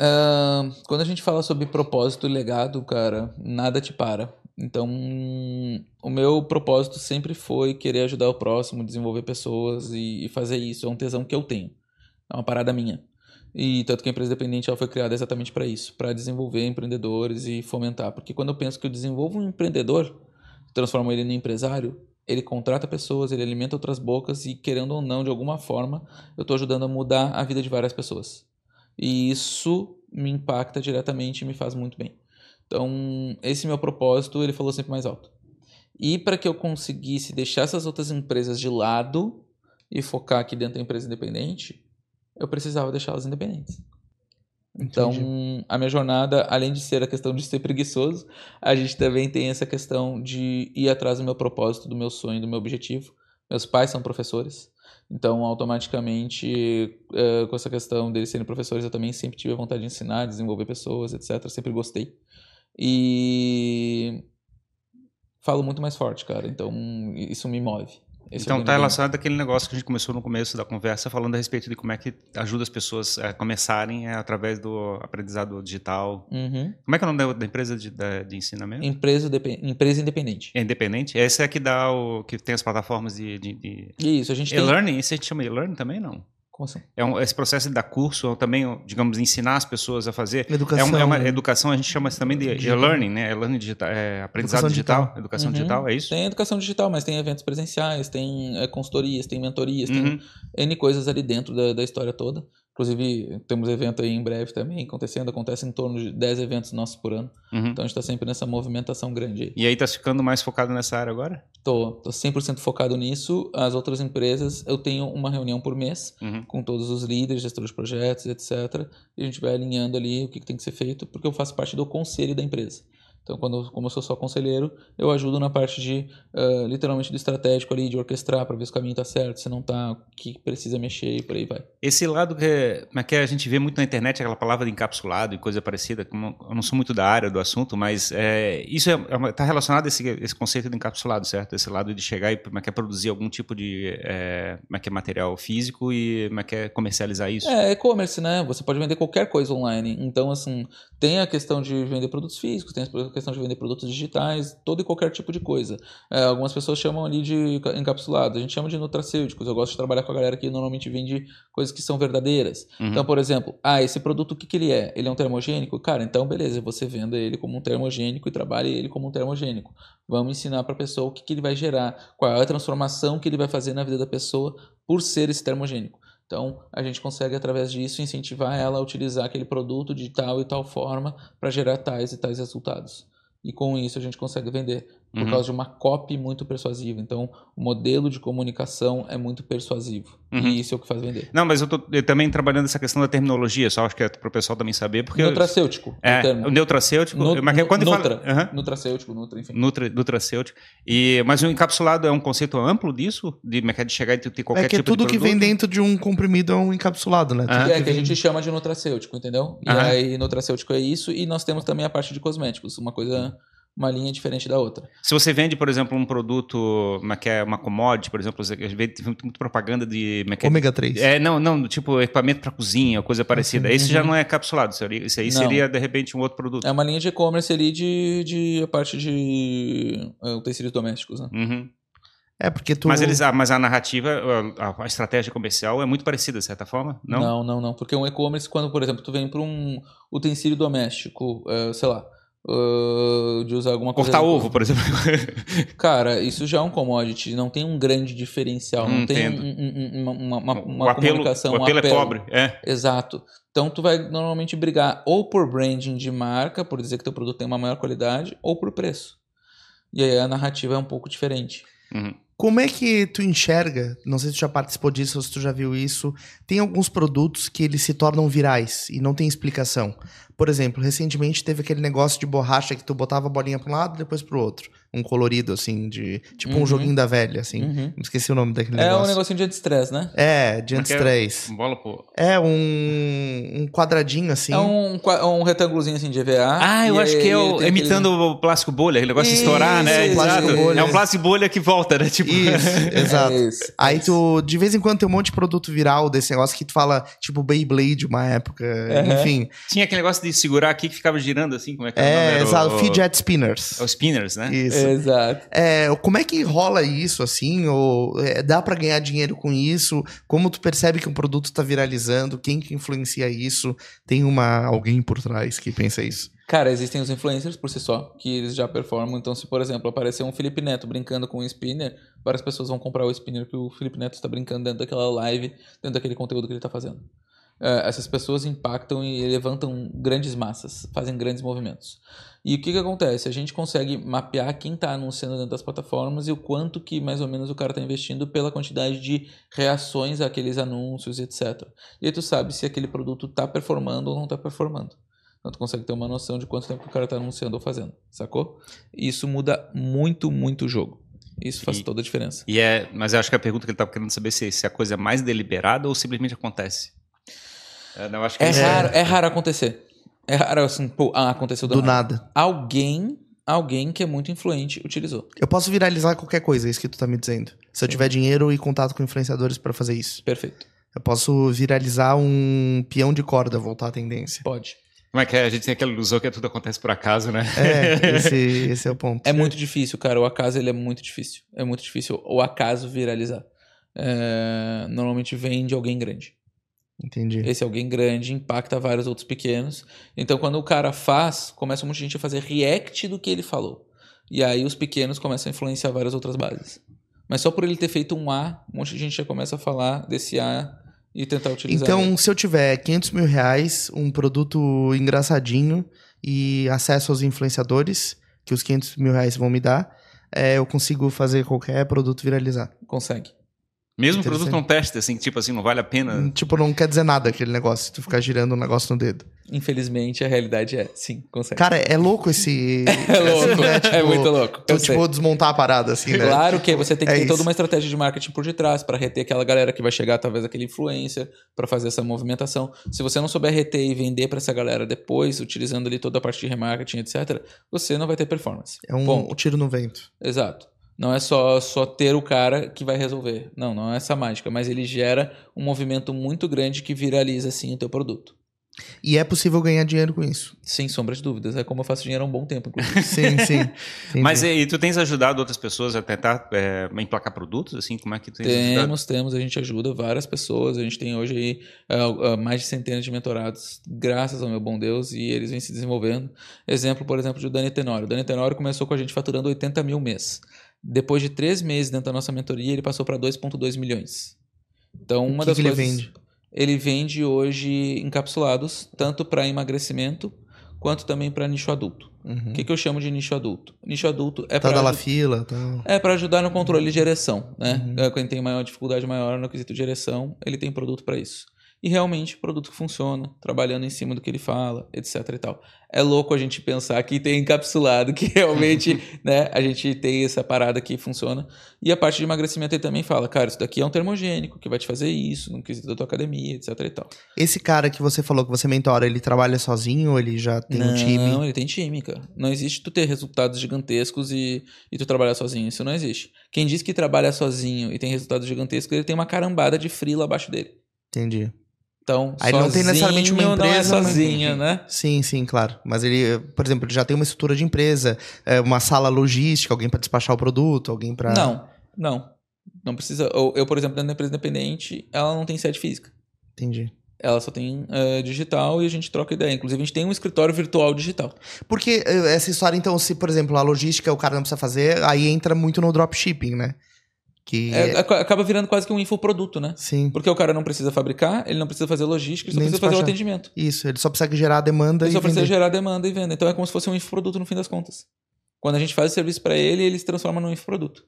Uh, quando a gente fala sobre propósito e legado, cara, nada te para. Então, o meu propósito sempre foi querer ajudar o próximo, desenvolver pessoas e, e fazer isso. É um tesão que eu tenho. É uma parada minha. E tanto que a empresa dependente ela foi criada exatamente para isso, para desenvolver empreendedores e fomentar. Porque quando eu penso que eu desenvolvo um empreendedor, transformo ele em empresário, ele contrata pessoas, ele alimenta outras bocas e, querendo ou não, de alguma forma, eu estou ajudando a mudar a vida de várias pessoas. E isso me impacta diretamente e me faz muito bem. Então, esse meu propósito, ele falou sempre mais alto. E para que eu conseguisse deixar essas outras empresas de lado e focar aqui dentro da empresa independente, eu precisava deixá-las independentes. Então, Entendi. a minha jornada, além de ser a questão de ser preguiçoso, a gente também tem essa questão de ir atrás do meu propósito, do meu sonho, do meu objetivo. Meus pais são professores, então, automaticamente, uh, com essa questão deles serem professores, eu também sempre tive a vontade de ensinar, desenvolver pessoas, etc. Sempre gostei. E falo muito mais forte, cara. Então, isso me move. Esse então está relacionado àquele negócio que a gente começou no começo da conversa, falando a respeito de como é que ajuda as pessoas a começarem é, através do aprendizado digital. Uhum. Como é que é o nome da, empresa de, de, de ensinamento? Empresa, empresa independente. É independente? Essa é a que dá o que tem as plataformas de, de, de... Isso, a gente e-learning. Isso a gente chama e-learning também, não? Como assim? É um, esse processo de dar curso, ou também, digamos, ensinar as pessoas a fazer. Educação. É uma, é uma né? educação, a gente chama isso também de Digital. e-learning, né? E-learning digital, é, aprendizado Educação digital, digital. educação Uhum. digital, é isso? Tem educação digital, mas tem eventos presenciais, tem é, consultorias, tem mentorias, Uhum. tem N coisas ali dentro da, da história toda. Inclusive, temos evento aí em breve também acontecendo. Acontece em torno de 10 eventos nossos por ano. Uhum. Então a gente tá sempre nessa movimentação grande aí. E aí tá ficando mais focado nessa área agora? Tô, tô 100% focado nisso. As outras empresas, eu tenho uma reunião por mês Uhum. com todos os líderes, gestores de projetos, etc. E a gente vai alinhando ali o que, que tem que ser feito, porque eu faço parte do conselho da empresa. Então, quando, como eu sou só conselheiro, eu ajudo na parte de, ah, literalmente, do estratégico ali, de orquestrar para ver se o caminho tá certo, se não tá, o que precisa mexer e por aí vai. Esse lado que, é que a gente vê muito na internet, aquela palavra de encapsulado e coisa parecida, como eu não sou muito da área do assunto, mas é, isso está relacionado a esse, esse conceito de encapsulado, certo? Esse lado de chegar e como é que é produzir algum tipo de é, como é que é material físico e como é que é comercializar isso. É, e-commerce, né? Você pode vender qualquer coisa online. Então, assim, tem a questão de vender produtos físicos, tem a questão de vender produtos digitais, todo e qualquer tipo de coisa. É, algumas pessoas chamam ali de ca- encapsulado, a gente chama de nutracêuticos. Eu gosto de trabalhar com a galera que normalmente vende coisas que são verdadeiras. Uhum. Então, por exemplo, ah, esse produto o que, que ele é? Ele é um termogênico? Cara, então beleza, você venda ele como um termogênico e trabalhe ele como um termogênico. Vamos ensinar para a pessoa o que, que ele vai gerar, qual é a transformação que ele vai fazer na vida da pessoa por ser esse termogênico. Então, a gente consegue, através disso, incentivar ela a utilizar aquele produto de tal e tal forma para gerar tais e tais resultados. E com isso, a gente consegue vender por Uhum. causa de uma copy muito persuasiva. Então, o modelo de comunicação é muito persuasivo. Uhum. E isso é o que faz vender. Não, mas eu tô eu também trabalhando essa questão da terminologia, só acho que é para o pessoal também saber, porque... Nutracêutico, é, o termo. o neutracêutico, Nu- mas que- quando Nutra. fala... Aham. Nutracêutico, Nutra, enfim. Nutra, nutracêutico. E, mas o encapsulado é um conceito amplo disso? De, de chegar e ter qualquer É que é tipo tudo de que vem dentro de um comprimido é um encapsulado, né? Tudo É, que a vem- gente chama de nutracêutico, entendeu? E aí, nutracêutico é isso, e nós temos também a parte de cosméticos, uma coisa, uma linha diferente da outra. Se você vende, por exemplo, um produto, uma, que é uma commodity, por exemplo, você vê tem muito, propaganda de... é é? Ômega 3. É, não, não, tipo equipamento para cozinha, coisa parecida. Esse já não é capsulado, isso aí- isso aí Não. seria, de repente, um outro produto. É uma linha de e-commerce ali de, de a parte de uh, utensílios domésticos, né? Uhum. É, porque tu. Mas, eles, ah, mas a narrativa, a, a estratégia comercial é muito parecida, de certa forma? Não? não, não. não. Porque um e-commerce, quando, por exemplo, tu vem para um utensílio doméstico, uh, sei lá, uh, de usar alguma coisa... Cortar ovo, por exemplo. Cara, isso já é um commodity, não tem um grande diferencial, não Hum, tem entendo. um- um- um- uma, uma, uma, apelo, comunicação, o um apelo é apelo. pobre. É. Exato. Então tu vai normalmente brigar ou por branding de marca, por dizer que teu produto tem uma maior qualidade, ou por preço. E aí a narrativa é um pouco diferente. Uhum. Como é que tu enxerga? Não sei se tu já participou disso ou se tu já viu isso. Tem alguns produtos que eles se tornam virais e não tem explicação. Por exemplo, recentemente teve aquele negócio de borracha que tu botava a bolinha para um lado e depois pro outro. Um colorido, assim, de. Tipo um Uhum. joguinho da velha, assim. Uhum. Esqueci o nome daquele É um negócio. negocinho de anti-stress, né? É, de é é? anti-stress. Bola, pô. É um, um quadradinho assim. É um, um retângulozinho assim de EVA. Ah, eu acho que é o, imitando o plástico bolha, aquele negócio de estourar, né? Isso, Exato. plástico bolha. É um plástico bolha que volta, né? Tipo... Isso, aquele- exato. É isso, é Aí isso. tu, de vez em quando, tem um monte de produto viral desse negócio que tu fala, tipo Beyblade, uma época, Uhum. enfim. Tinha aquele negócio de segurar aqui que ficava girando assim, como é que é, o nome? É, exato, o- fidget spinners. Os spinners, né? Isso. Exato. É, como é que rola isso, assim? Ou é, dá pra ganhar dinheiro com isso? Como tu percebe que um produto tá viralizando? Quem que influencia isso? Tem uma alguém por trás que pensa isso? Cara, existem os influencers por si só, que eles já performam. Então, se, por exemplo, aparecer um Felipe Neto brincando com um spinner, várias pessoas vão comprar o spinner que o Felipe Neto está brincando dentro daquela live, dentro daquele conteúdo que ele está fazendo. É, essas pessoas impactam e levantam grandes massas, fazem grandes movimentos. E o que, que acontece? A gente consegue mapear quem está anunciando dentro das plataformas e o quanto que mais ou menos o cara está investindo pela quantidade de reações àqueles anúncios, etc. E aí tu sabe se aquele produto está performando ou não está performando. Então tu consegue ter uma noção de quanto tempo que o cara está anunciando ou fazendo, sacou? E isso muda muito, muito o jogo. Isso faz E- toda a diferença. E é, mas eu acho que a pergunta que ele estava querendo saber se, se a coisa é mais deliberada ou simplesmente acontece. É, não, acho que É, raro, é raro acontecer. É raro assim, pô, ah, aconteceu do, Do nada. nada. Alguém, alguém que é muito influente utilizou. Eu posso viralizar qualquer coisa, é isso que tu tá me dizendo. Se eu tiver dinheiro e contato com influenciadores pra fazer isso. Perfeito. Eu posso viralizar um peão de corda, voltar à tendência. Pode. Como é que é? A gente tem aquela ilusão que tudo acontece por acaso, né? É, esse, esse é o ponto. É muito difícil, cara. O acaso ele é muito difícil. É muito difícil o acaso viralizar. É, normalmente vem de alguém grande. Entendi. Esse alguém grande impacta vários outros pequenos. Então, quando o cara faz, começa um monte de gente a fazer react do que ele falou. E aí os pequenos começam a influenciar várias outras bases. Mas só por ele ter feito um A, um monte de gente já começa a falar desse A e tentar utilizar. Então, ele. se eu tiver 500 mil reais, um produto engraçadinho e acesso aos influenciadores, que os 500 mil reais vão me dar, é, eu consigo fazer qualquer produto viralizar. consegue. Mesmo produto não teste, assim, tipo assim, não vale a pena. Tipo, não quer dizer nada aquele negócio, se tu ficar girando um negócio no dedo. Infelizmente, a realidade é, sim, consegue. Cara, é louco esse. é louco, né, é tipo, muito louco. Eu, eu sei. tipo, desmontar a parada, assim, né? Claro que você tem que É ter isso. toda uma estratégia de marketing por detrás para reter aquela galera que vai chegar, talvez aquele influencer, para fazer essa movimentação. Se você não souber reter e vender para essa galera depois, utilizando ali toda a parte de remarketing, etc., você não vai ter performance. É um, Ponto. um tiro no vento. Exato. Não é só, só ter o cara que vai resolver. Não, não é essa mágica, mas ele gera um movimento muito grande que viraliza assim o teu produto. E é possível ganhar dinheiro com isso. Sem sombra de dúvidas. É como eu faço dinheiro há um bom tempo, inclusive. Sim, sim. Entendi. Mas e, e tu tens ajudado outras pessoas a tentar é, emplacar produtos, assim? Como é que tu tens ajudado? Temos, temos, a gente ajuda várias pessoas, a gente tem hoje aí ah, mais de centenas de mentorados, graças ao meu bom Deus, e eles vêm se desenvolvendo. Exemplo, por exemplo, de Dani Tenório. O Dani Tenório começou com a gente faturando 80 mil mês. Depois de três meses dentro da nossa mentoria, ele passou para 2,2 milhões. Então, uma que das que ele coisas. vende? Ele vende hoje encapsulados, tanto para emagrecimento quanto também para nicho adulto. Uhum. O que, que eu chamo de nicho adulto? Nicho adulto é Tá para la fila, tá. é para ajudar no controle de ereção, né? Uhum. É, Quem tem maior dificuldade maior no quesito de ereção, ele tem produto para isso. E realmente, produto que funciona, trabalhando em cima do que ele fala, etc e tal. É louco a gente pensar que tem encapsulado, que realmente, né, a gente tem essa parada que funciona. E a parte de emagrecimento ele também fala, cara, isso daqui é um termogênico que vai te fazer isso, no quesito da tua academia, etc e tal. Esse cara que você falou que você mentora, ele trabalha sozinho ou ele já tem um time? Não, ele tem time, cara. Não existe tu ter resultados gigantescos e, e tu trabalhar sozinho. Isso não existe. Quem diz que trabalha sozinho e tem resultados gigantescos, ele tem uma carambada de frila abaixo dele. Entendi. Então, Aí ele não tem necessariamente uma sozinho não é empresa, sozinho, né? Sim, sim, claro. Mas ele, por exemplo, ele já tem uma estrutura de empresa, é, uma sala logística, alguém para despachar o produto, alguém para. Não, não. Não precisa. Eu, eu, por exemplo, dentro da empresa independente, ela não tem sede física. Entendi. Ela só tem eh, digital e a gente troca ideia. Inclusive, a gente tem um escritório virtual digital. Porque eh, essa história, então, se, por exemplo, a logística o cara não precisa fazer, aí entra muito no dropshipping, né? Que. É, aca- acaba virando quase que um infoproduto, né? Sim. Porque o cara não precisa fabricar, ele não precisa fazer logística, ele só Nem precisa fazer o despachar. atendimento. Isso, ele só precisa gerar a demanda Ele e só precisa vender. gerar demanda e venda. Então é como se fosse um infoproduto no fim das contas. Quando a gente faz o serviço para ele, ele se transforma num infoproduto.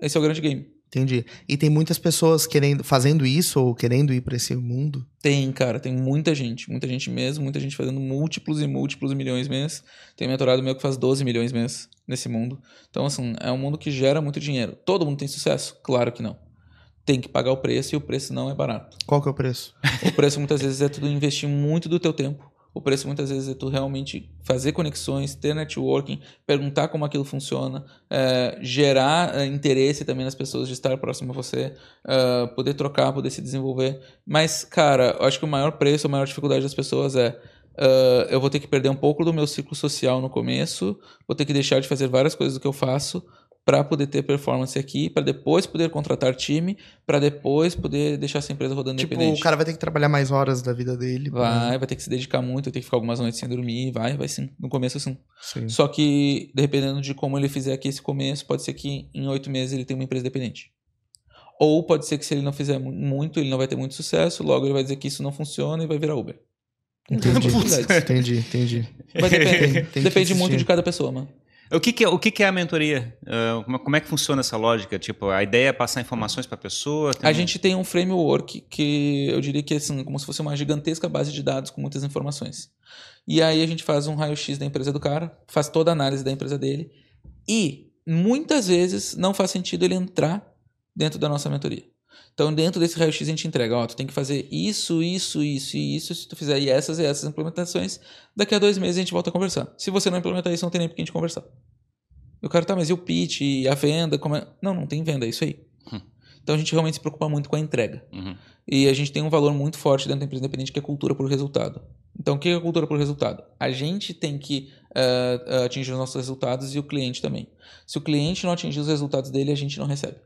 Esse é o grande game. Entendi. E tem muitas pessoas querendo, fazendo isso ou querendo ir para esse mundo. Tem, cara, tem muita gente, muita gente mesmo, muita gente fazendo múltiplos e múltiplos milhões mês. Tem mentorado meu que faz 12 milhões mês nesse mundo. Então, assim, é um mundo que gera muito dinheiro. Todo mundo tem sucesso? Claro que não. Tem que pagar o preço e o preço não é barato. Qual que é o preço? O preço muitas vezes é tu investir muito do teu tempo. O preço muitas vezes é tu realmente fazer conexões, ter networking, perguntar como aquilo funciona, é, gerar é, interesse também nas pessoas de estar próximo a você, é, poder trocar, poder se desenvolver. Mas, cara, eu acho que o maior preço, a maior dificuldade das pessoas é é, eu vou ter que perder um pouco do meu ciclo social no começo, vou ter que deixar de fazer várias coisas do que eu faço para poder ter performance aqui, para depois poder contratar time, para depois poder deixar essa empresa rodando Tipo, independente. o cara vai ter que trabalhar mais horas da vida dele. pra- Vai, vai ter que se dedicar muito, vai ter que ficar algumas noites sem dormir, vai, vai sim. No começo, sim. Sim. Só que, dependendo de como ele fizer aqui esse começo, pode ser que em oito meses ele tenha uma empresa dependente. Ou pode ser que se ele não fizer mu- muito, ele não vai ter muito sucesso, logo ele vai dizer que isso não funciona e vai virar Uber. Entendi. Entendi, entendi. Tem que Depende muito de cada pessoa, mano. O que, que é, o que, que é a mentoria? Ah, como, é que funciona essa lógica? Tipo, a ideia é passar informações para a pessoa? tem A gente tem um framework que eu diria que é assim, como se fosse uma gigantesca base de dados com muitas informações. E aí a gente faz um raio-x da empresa do cara, faz toda a análise da empresa dele e muitas vezes não faz sentido ele entrar dentro da nossa mentoria. Então, dentro desse raio-x a gente entrega, ó, tu tem que fazer isso, isso, isso e isso, se tu fizer essas e essas implementações, daqui a dois meses a gente volta a conversar. Se você não implementar isso, não tem nem por que a gente conversar. E o cara, tá, mas e o pitch, e a venda, como é? Não, não tem venda, é isso aí. Hum. Então a gente realmente se preocupa muito com a entrega. Uhum. E a gente tem um valor muito forte dentro da empresa independente que é cultura por resultado. Então, o que é a cultura por resultado? A gente tem que eh, atingir os nossos resultados e o cliente também. Se o cliente não atingir os resultados dele, a gente não recebe.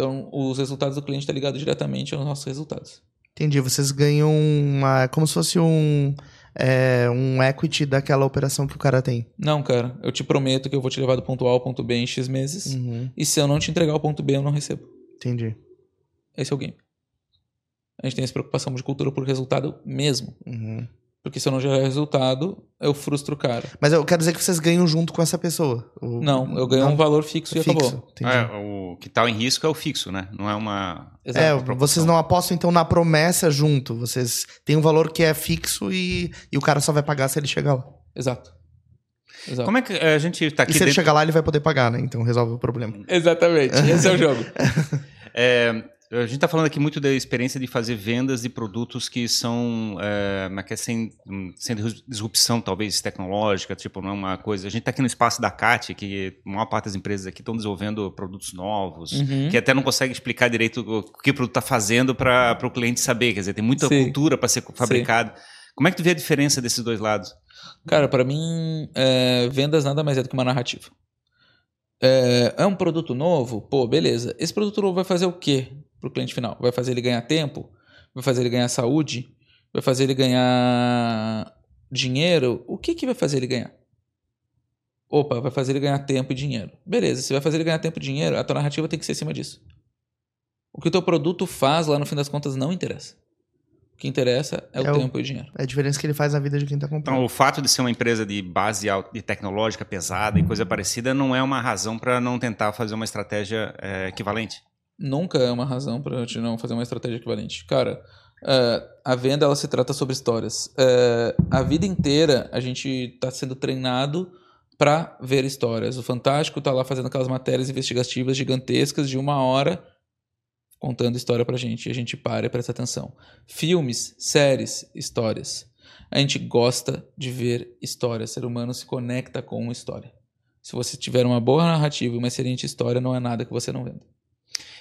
Então, os resultados do cliente estão ligados diretamente aos nossos resultados. Entendi. Vocês ganham uma. Como se fosse um. é, um equity daquela operação que o cara tem. Não, cara, eu te prometo que eu vou te levar do ponto A ao ponto B em X meses. Uhum. E se eu não te entregar o ponto B, eu não recebo. Entendi. Esse é o game. A gente tem essa preocupação de cultura por resultado mesmo. Uhum. Porque se eu não gerar resultado, eu frustro o cara. Mas eu quero dizer que vocês ganham junto com essa pessoa. O- Não, eu ganho Não? um valor fixo e fixo. acabou. É, o que tá em risco é o fixo, né? Não é uma. Exato. É, vocês não apostam então na promessa junto. Vocês têm um valor que é fixo e, e o cara só vai pagar se ele chegar lá. Exato. Exato. Como é que a gente tá E aqui se ele dentro... chegar lá, ele vai poder pagar, né? Então resolve o problema. Exatamente. Esse é o jogo. É, a gente está falando aqui muito da experiência de fazer vendas de produtos que são é, como é que é, sem, sem disrupção, talvez, tecnológica, tipo, não é uma coisa... A gente está aqui no espaço da CAT, que a maior parte das empresas aqui estão desenvolvendo produtos novos, Uhum. que até não consegue explicar direito o que o produto está fazendo para o cliente saber. Quer dizer, tem muita Sim. cultura para ser fabricada. Como é que tu vê a diferença desses dois lados? Cara, pra mim, é, vendas nada mais é do que uma narrativa. É, é um produto novo? Pô, beleza. Esse produto novo vai fazer o quê pro cliente final? Vai fazer ele ganhar tempo? Vai fazer ele ganhar saúde? Vai fazer ele ganhar dinheiro? O que que vai fazer ele ganhar? Opa, vai fazer ele ganhar tempo e dinheiro. Beleza, se vai fazer ele ganhar tempo e dinheiro, a tua narrativa tem que ser acima disso. O que o teu produto faz lá no fim das contas não interessa. O que interessa é o É o- tempo e o dinheiro. É a diferença que ele faz na vida de quem tá comprando. Então, o fato de ser uma empresa de base de tecnológica pesada e coisa parecida não é uma razão para não tentar fazer uma estratégia é, equivalente. Nunca é uma razão para gente não fazer uma estratégia equivalente. Cara, é, a venda ela se trata sobre histórias. É, a vida inteira a gente está sendo treinado para ver histórias. O Fantástico está lá fazendo aquelas matérias investigativas gigantescas de uma hora contando história pra gente. E a gente para e presta atenção. Filmes, séries, histórias. A gente gosta de ver histórias. O ser humano se conecta com uma história. Se você tiver uma boa narrativa e uma excelente história, não é nada que você não venda.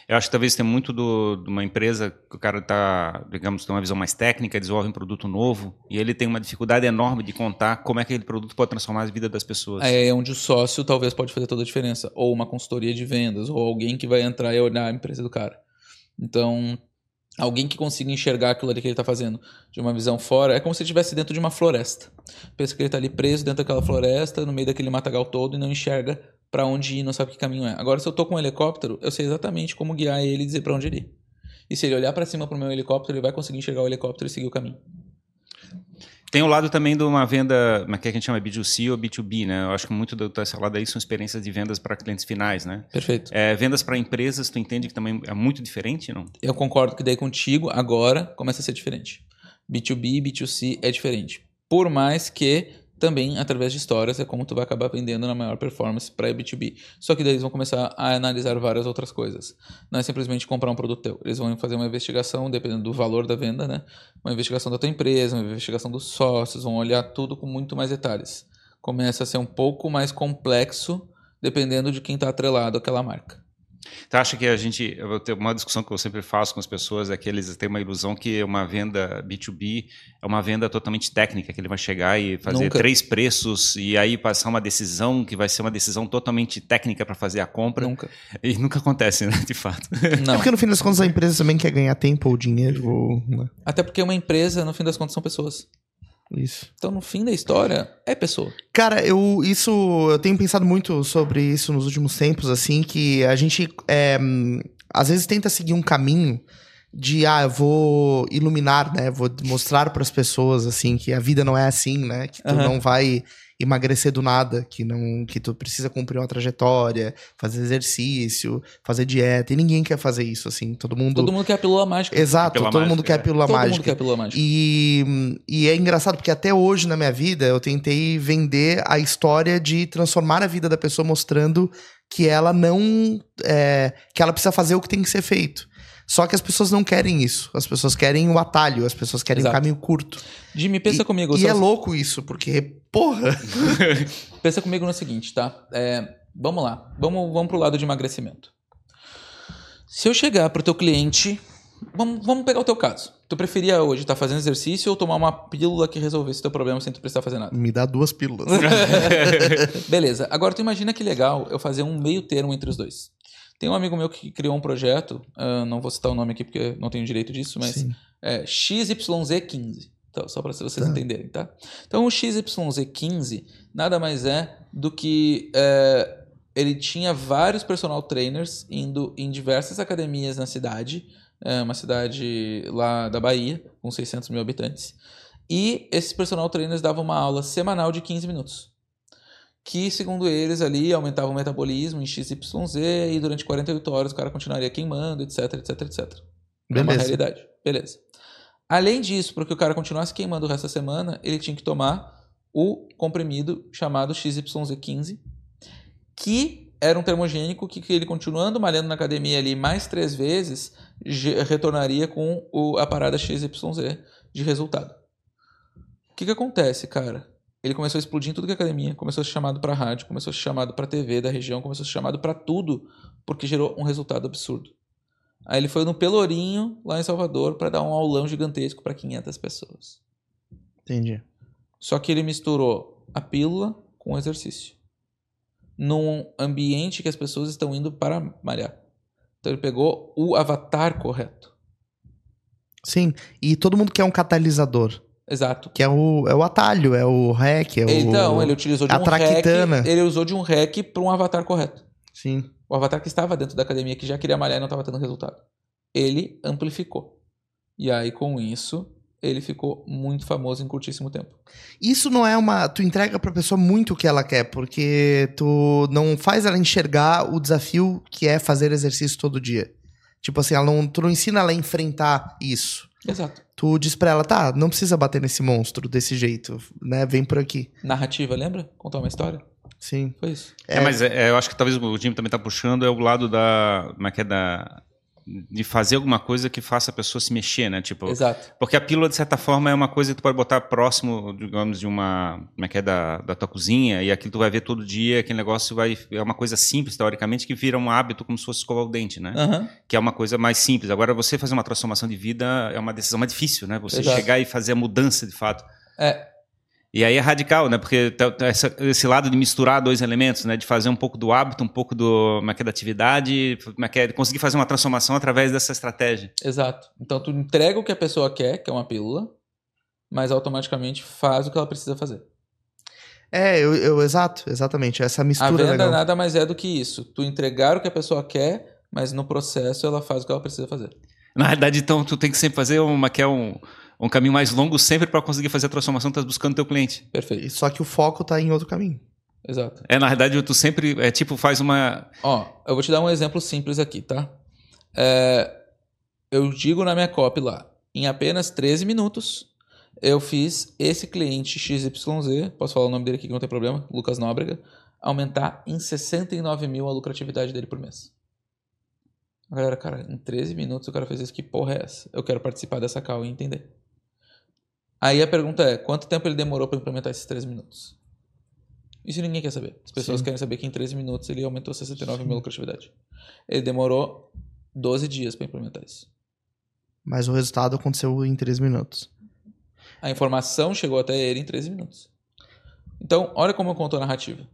Eu acho que talvez tem muito do- de uma empresa que o cara está, digamos, tem uma visão mais técnica, desenvolve um produto novo e ele tem uma dificuldade enorme de contar como é que aquele produto pode transformar a vida das pessoas. Aí é onde o sócio talvez pode fazer toda a diferença. Ou uma consultoria de vendas, ou alguém que vai entrar e olhar a empresa do cara. Então, alguém que consiga enxergar aquilo ali que ele está fazendo de uma visão fora, é como se ele estivesse dentro de uma floresta. Pensa que ele está ali preso dentro daquela floresta, no meio daquele matagal todo, e não enxerga para onde ir, não sabe que caminho é. Agora, se eu tô com um helicóptero, eu sei exatamente como guiar ele e dizer para onde ele ir. E se ele olhar para cima pro meu helicóptero, ele vai conseguir enxergar o helicóptero e seguir o caminho. Tem o lado também de uma venda, é que a gente chama B2C ou B2B, né? Eu acho que muito do- desse lado aí são experiências de vendas para clientes finais, né? Perfeito. É, vendas para empresas, tu entende que também é muito diferente, não? Eu concordo que daí contigo, agora começa a ser diferente. B2B, B2C é diferente. Por mais que também, através de histórias, é como tu vai acabar vendendo na maior performance para B2B. Só que daí eles vão começar a analisar várias outras coisas. Não é simplesmente comprar um produto teu. Eles vão fazer uma investigação, dependendo do valor da venda, né? Uma investigação da tua empresa, uma investigação dos sócios, vão olhar tudo com muito mais detalhes. Começa a ser um pouco mais complexo, dependendo de quem está atrelado àquela marca. Tu acha que a gente. Eu vou ter uma discussão que eu sempre faço com as pessoas é que eles têm uma ilusão que uma venda B2B é uma venda totalmente técnica, que ele vai chegar e fazer Nunca. três preços e aí passar uma decisão que vai ser uma decisão totalmente técnica para fazer a compra. Nunca. E nunca acontece, né, de fato. É Não. porque no fim das contas a empresa também quer ganhar tempo ou dinheiro. Ou, né? Até porque uma empresa, no fim das contas, são pessoas. Isso. Então, no fim da história, é pessoa. Cara, eu isso eu tenho pensado muito sobre isso nos últimos tempos, assim, que a gente é, às vezes tenta seguir um caminho de ah, eu vou iluminar, né? Vou mostrar para as pessoas assim que a vida não é assim, né? Que tu Aham. não vai emagrecer do nada, que não que tu precisa cumprir uma trajetória, fazer exercício, fazer dieta, e ninguém quer fazer isso assim. Todo mundo Todo mundo quer a pílula mágica. Exato, Pílula todo mundo mágica, quer é. pílula Todo mágica. mundo quer a pílula mágica. E, e é engraçado porque até hoje na minha vida eu tentei vender a história de transformar a vida da pessoa mostrando que ela não. é, que ela precisa fazer o que tem que ser feito. Só que as pessoas não querem isso. As pessoas querem o atalho, as pessoas querem Exato. o caminho curto. Jimmy, pensa e, comigo. E só- é louco isso, porque, porra. Pensa comigo no seguinte, tá? É, vamos lá. Vamos, vamos pro lado de emagrecimento. Se eu chegar pro teu cliente... Vamos, vamos pegar o teu caso. Tu preferia hoje estar fazendo exercício ou tomar uma pílula que resolvesse teu problema sem tu precisar fazer nada? Me dá duas pílulas. Beleza. Agora tu imagina que legal eu fazer um meio termo entre os dois. Tem um amigo meu que criou um projeto, ah, não vou citar o nome aqui porque não tenho direito disso, mas Sim. É XYZ15. Então, só para vocês Tá. entenderem, tá? Então, o XYZ15 nada mais é do que é, ele tinha vários personal trainers indo em diversas academias na cidade, é uma cidade lá da Bahia, com 600 mil habitantes, e esses personal trainers davam uma aula semanal de 15 minutos. Que, segundo eles, ali aumentava o metabolismo em XYZ e durante 48 horas o cara continuaria queimando, etc, etc, etc. É uma Beleza. realidade. Beleza. Além disso, para que o cara continuasse queimando o resto da semana, ele tinha que tomar o comprimido chamado XYZ15, que era um termogênico que, que ele continuando malhando na academia ali mais três vezes, retornaria com o, a parada XYZ de resultado. O que, que acontece, cara? Ele começou a explodir em tudo que é academia, começou a ser chamado para rádio, começou a ser chamado para TV da região, começou a ser chamado para tudo, porque gerou um resultado absurdo. Aí ele foi no Pelourinho, lá em Salvador, para dar um aulão gigantesco para 500 pessoas. Entendi. Só que ele misturou a pílula com o exercício. Num ambiente que as pessoas estão indo para malhar. Então ele pegou o avatar correto. Sim, e todo mundo quer um catalisador, Exato. que é o, é o atalho, é o hack, é o... Então, ele utilizou de a um traquitana. hack. Ele usou de um hack para um avatar correto. Sim. O avatar que estava dentro da academia, que já queria malhar e não estava tendo resultado. Ele amplificou. E aí, com isso, ele ficou muito famoso em curtíssimo tempo. Isso não é uma. Tu entrega pra pessoa muito o que ela quer, porque tu não faz ela enxergar o desafio que é fazer exercício todo dia. Tipo assim, ela não, tu não ensina ela a enfrentar isso. Exato. Tu diz pra ela, tá, não precisa bater nesse monstro desse jeito, né? Vem por aqui. Narrativa, lembra? Contar uma história? Sim. Foi isso. É, mas é, é, eu acho que talvez o Jim também tá puxando é o lado da. Como é que é? Da, de fazer alguma coisa que faça a pessoa se mexer, né? Tipo, Exato. Porque a pílula, de certa forma, é uma coisa que tu pode botar próximo, digamos, de uma. Como é que é? Da, da tua cozinha, e aquilo tu vai ver todo dia, aquele negócio vai. É uma coisa simples, teoricamente, que vira um hábito como se fosse escovar o dente, né? Aham. Que é uma coisa mais simples. Agora, você fazer uma transformação de vida é uma decisão mais difícil, né? Você Exato. chegar e fazer a mudança de fato. É, E aí é radical, né? Porque tá- tá essa- esse lado de misturar dois elementos, né? De fazer um pouco do hábito, um pouco do, como é que é, da atividade, como é que é, conseguir fazer uma transformação através dessa estratégia. exato. Então tu entrega o que a pessoa quer, que é uma pílula, mas automaticamente faz o que ela precisa fazer. É, eu, eu- exato, exatamente. Essa A mistura venda é legal. nada mais é do que isso. Tu entregar o que a pessoa quer, mas no processo ela faz o que ela precisa fazer. Na realidade, então, tu tem que sempre fazer uma, que é um, um caminho mais longo sempre para conseguir fazer a transformação que tu tá buscando teu cliente. Perfeito. Só que o foco tá em outro caminho. Exato. É, na realidade, tu sempre, é tipo, faz uma... Ó, eu vou te dar um exemplo simples aqui, tá? É, eu digo na minha copy lá, em apenas 13 minutos, eu fiz esse cliente XYZ, posso falar o nome dele aqui que não tem problema, Lucas Nóbrega, aumentar em 69 mil a lucratividade dele por mês. A galera, cara, em 13 minutos o cara fez isso, que porra é essa? Eu quero participar dessa call e entender. Aí a pergunta é, quanto tempo ele demorou para implementar esses 13 minutos? Isso ninguém quer saber. As pessoas Sim. querem saber que em 13 minutos ele aumentou 69 mil a lucratividade. Ele demorou 12 dias para implementar isso. Mas o resultado aconteceu em 3 minutos. A informação chegou até ele em 13 minutos. Então, olha como eu conto a narrativa.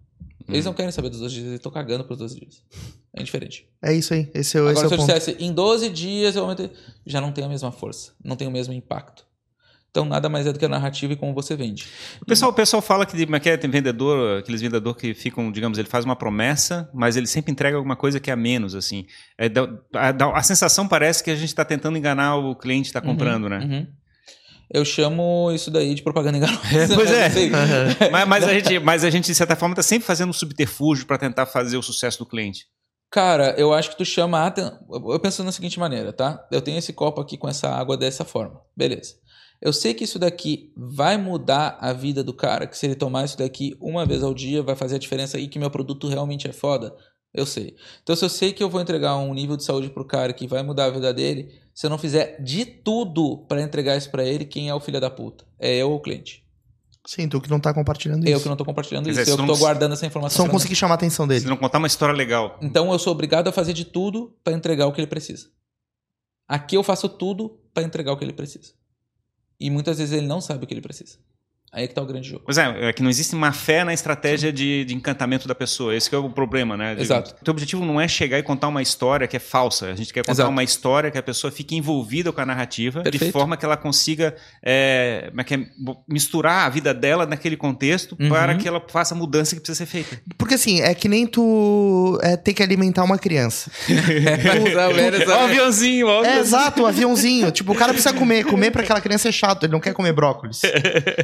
Eles não querem saber dos 12 dias, eles estão cagando pros 12 dias. É indiferente. É isso aí. Esse, é o- esse Agora, é se eu ponto. dissesse em 12 dias eu aumentei, já não tem a mesma força, não tem o mesmo impacto. Então, nada mais é do que a narrativa e como você vende. O pessoal, o pessoal fala que, é que é, tem vendedor, aqueles vendedores que ficam, digamos, ele faz uma promessa, mas ele sempre entrega alguma coisa que é a menos, assim. É, dá- a, a sensação parece que a gente está tentando enganar o cliente que está comprando, né? Uhum. Eu chamo isso daí de propaganda enganosa. pois é. Assim, Mas, mas a gente, mas a gente, de certa forma, está sempre fazendo um subterfúgio para tentar fazer o sucesso do cliente. Cara, eu acho que tu chama a aten- Eu penso da seguinte maneira, tá? Eu tenho esse copo aqui com essa água dessa forma. Beleza. Eu sei que isso daqui vai mudar a vida do cara, que se ele tomar isso daqui uma vez ao dia vai fazer a diferença e que meu produto realmente é foda. Eu sei. Então, se eu sei que eu vou entregar um nível de saúde pro cara que vai mudar a vida dele, se eu não fizer de tudo pra entregar isso pra ele, quem é o filho da puta? É eu ou o cliente? Sim, tu que não tá compartilhando Eu isso. que não tô compartilhando Quer isso. dizer, eu se que tô guardando essa informação. Só não pra mim. consegui chamar a atenção Se dele. não contar uma história legal. Então eu sou obrigado a fazer de tudo para entregar o que ele precisa. Aqui eu faço tudo para entregar o que ele precisa. E muitas vezes ele não sabe o que ele precisa. Aí é que tá o grande jogo. Pois é, é que não existe má fé na estratégia de, de encantamento da pessoa. Esse que é o problema, né? De- Exato. O teu objetivo não é chegar e contar uma história que é falsa. A gente quer contar Exato. uma história que a pessoa fique envolvida com a narrativa de Perfeito. forma que ela consiga é, como é que é, misturar a vida dela naquele contexto Uhum. para que ela faça a mudança que precisa ser feita. Porque assim, é que nem tu é, ter que alimentar uma criança. Ó, o aviãozinho, É aviãozinho. exato, o aviãozinho. Tipo, o cara precisa comer. Comer pra aquela criança é chato, ele não quer comer brócolis.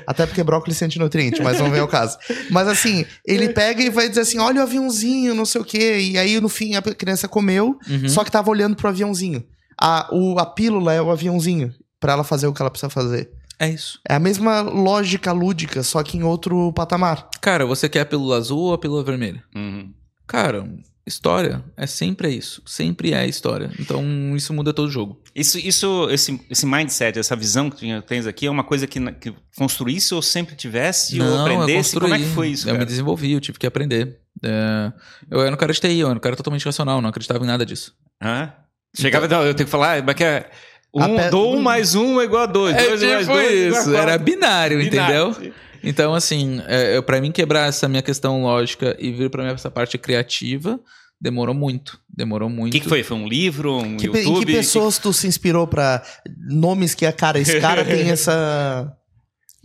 Até porque brócolis sente nutriente, mas não vem ao caso. Mas assim, ele pega e vai dizer assim: olha o aviãozinho, não sei o quê. E aí, no fim, a criança comeu, Uhum. só que tava olhando pro aviãozinho. A, o, a pílula é o aviãozinho. Pra ela fazer o que ela precisa fazer. É isso. É a mesma lógica lúdica, só que em outro patamar. Cara, você quer a pílula azul ou a pílula vermelha? Uhum. Cara, história é sempre isso. Sempre é história. Então isso muda todo o jogo. Isso, isso esse, esse mindset, essa visão que tu tens aqui, é uma coisa que, que construísse ou sempre tivesse ou eu aprendesse? Como é que foi isso, Eu me desenvolvi, eu tive que aprender. É, eu era um cara de TI, eu era um cara totalmente racional, não acreditava em nada disso. Hã? Chegava, não, eu tenho que falar, mas que é. Um, um mais um é igual a dois. É dois mais tipo dois é igual a isso, era binário, Binário. entendeu? Então, assim, é, eu- pra mim quebrar essa minha questão lógica e vir pra mim essa parte criativa, demorou muito. Demorou O muito. que, que foi? Foi um livro, um Que, pe- em YouTube? que pessoas tu se inspirou pra nomes que a cara, esse cara tem essa.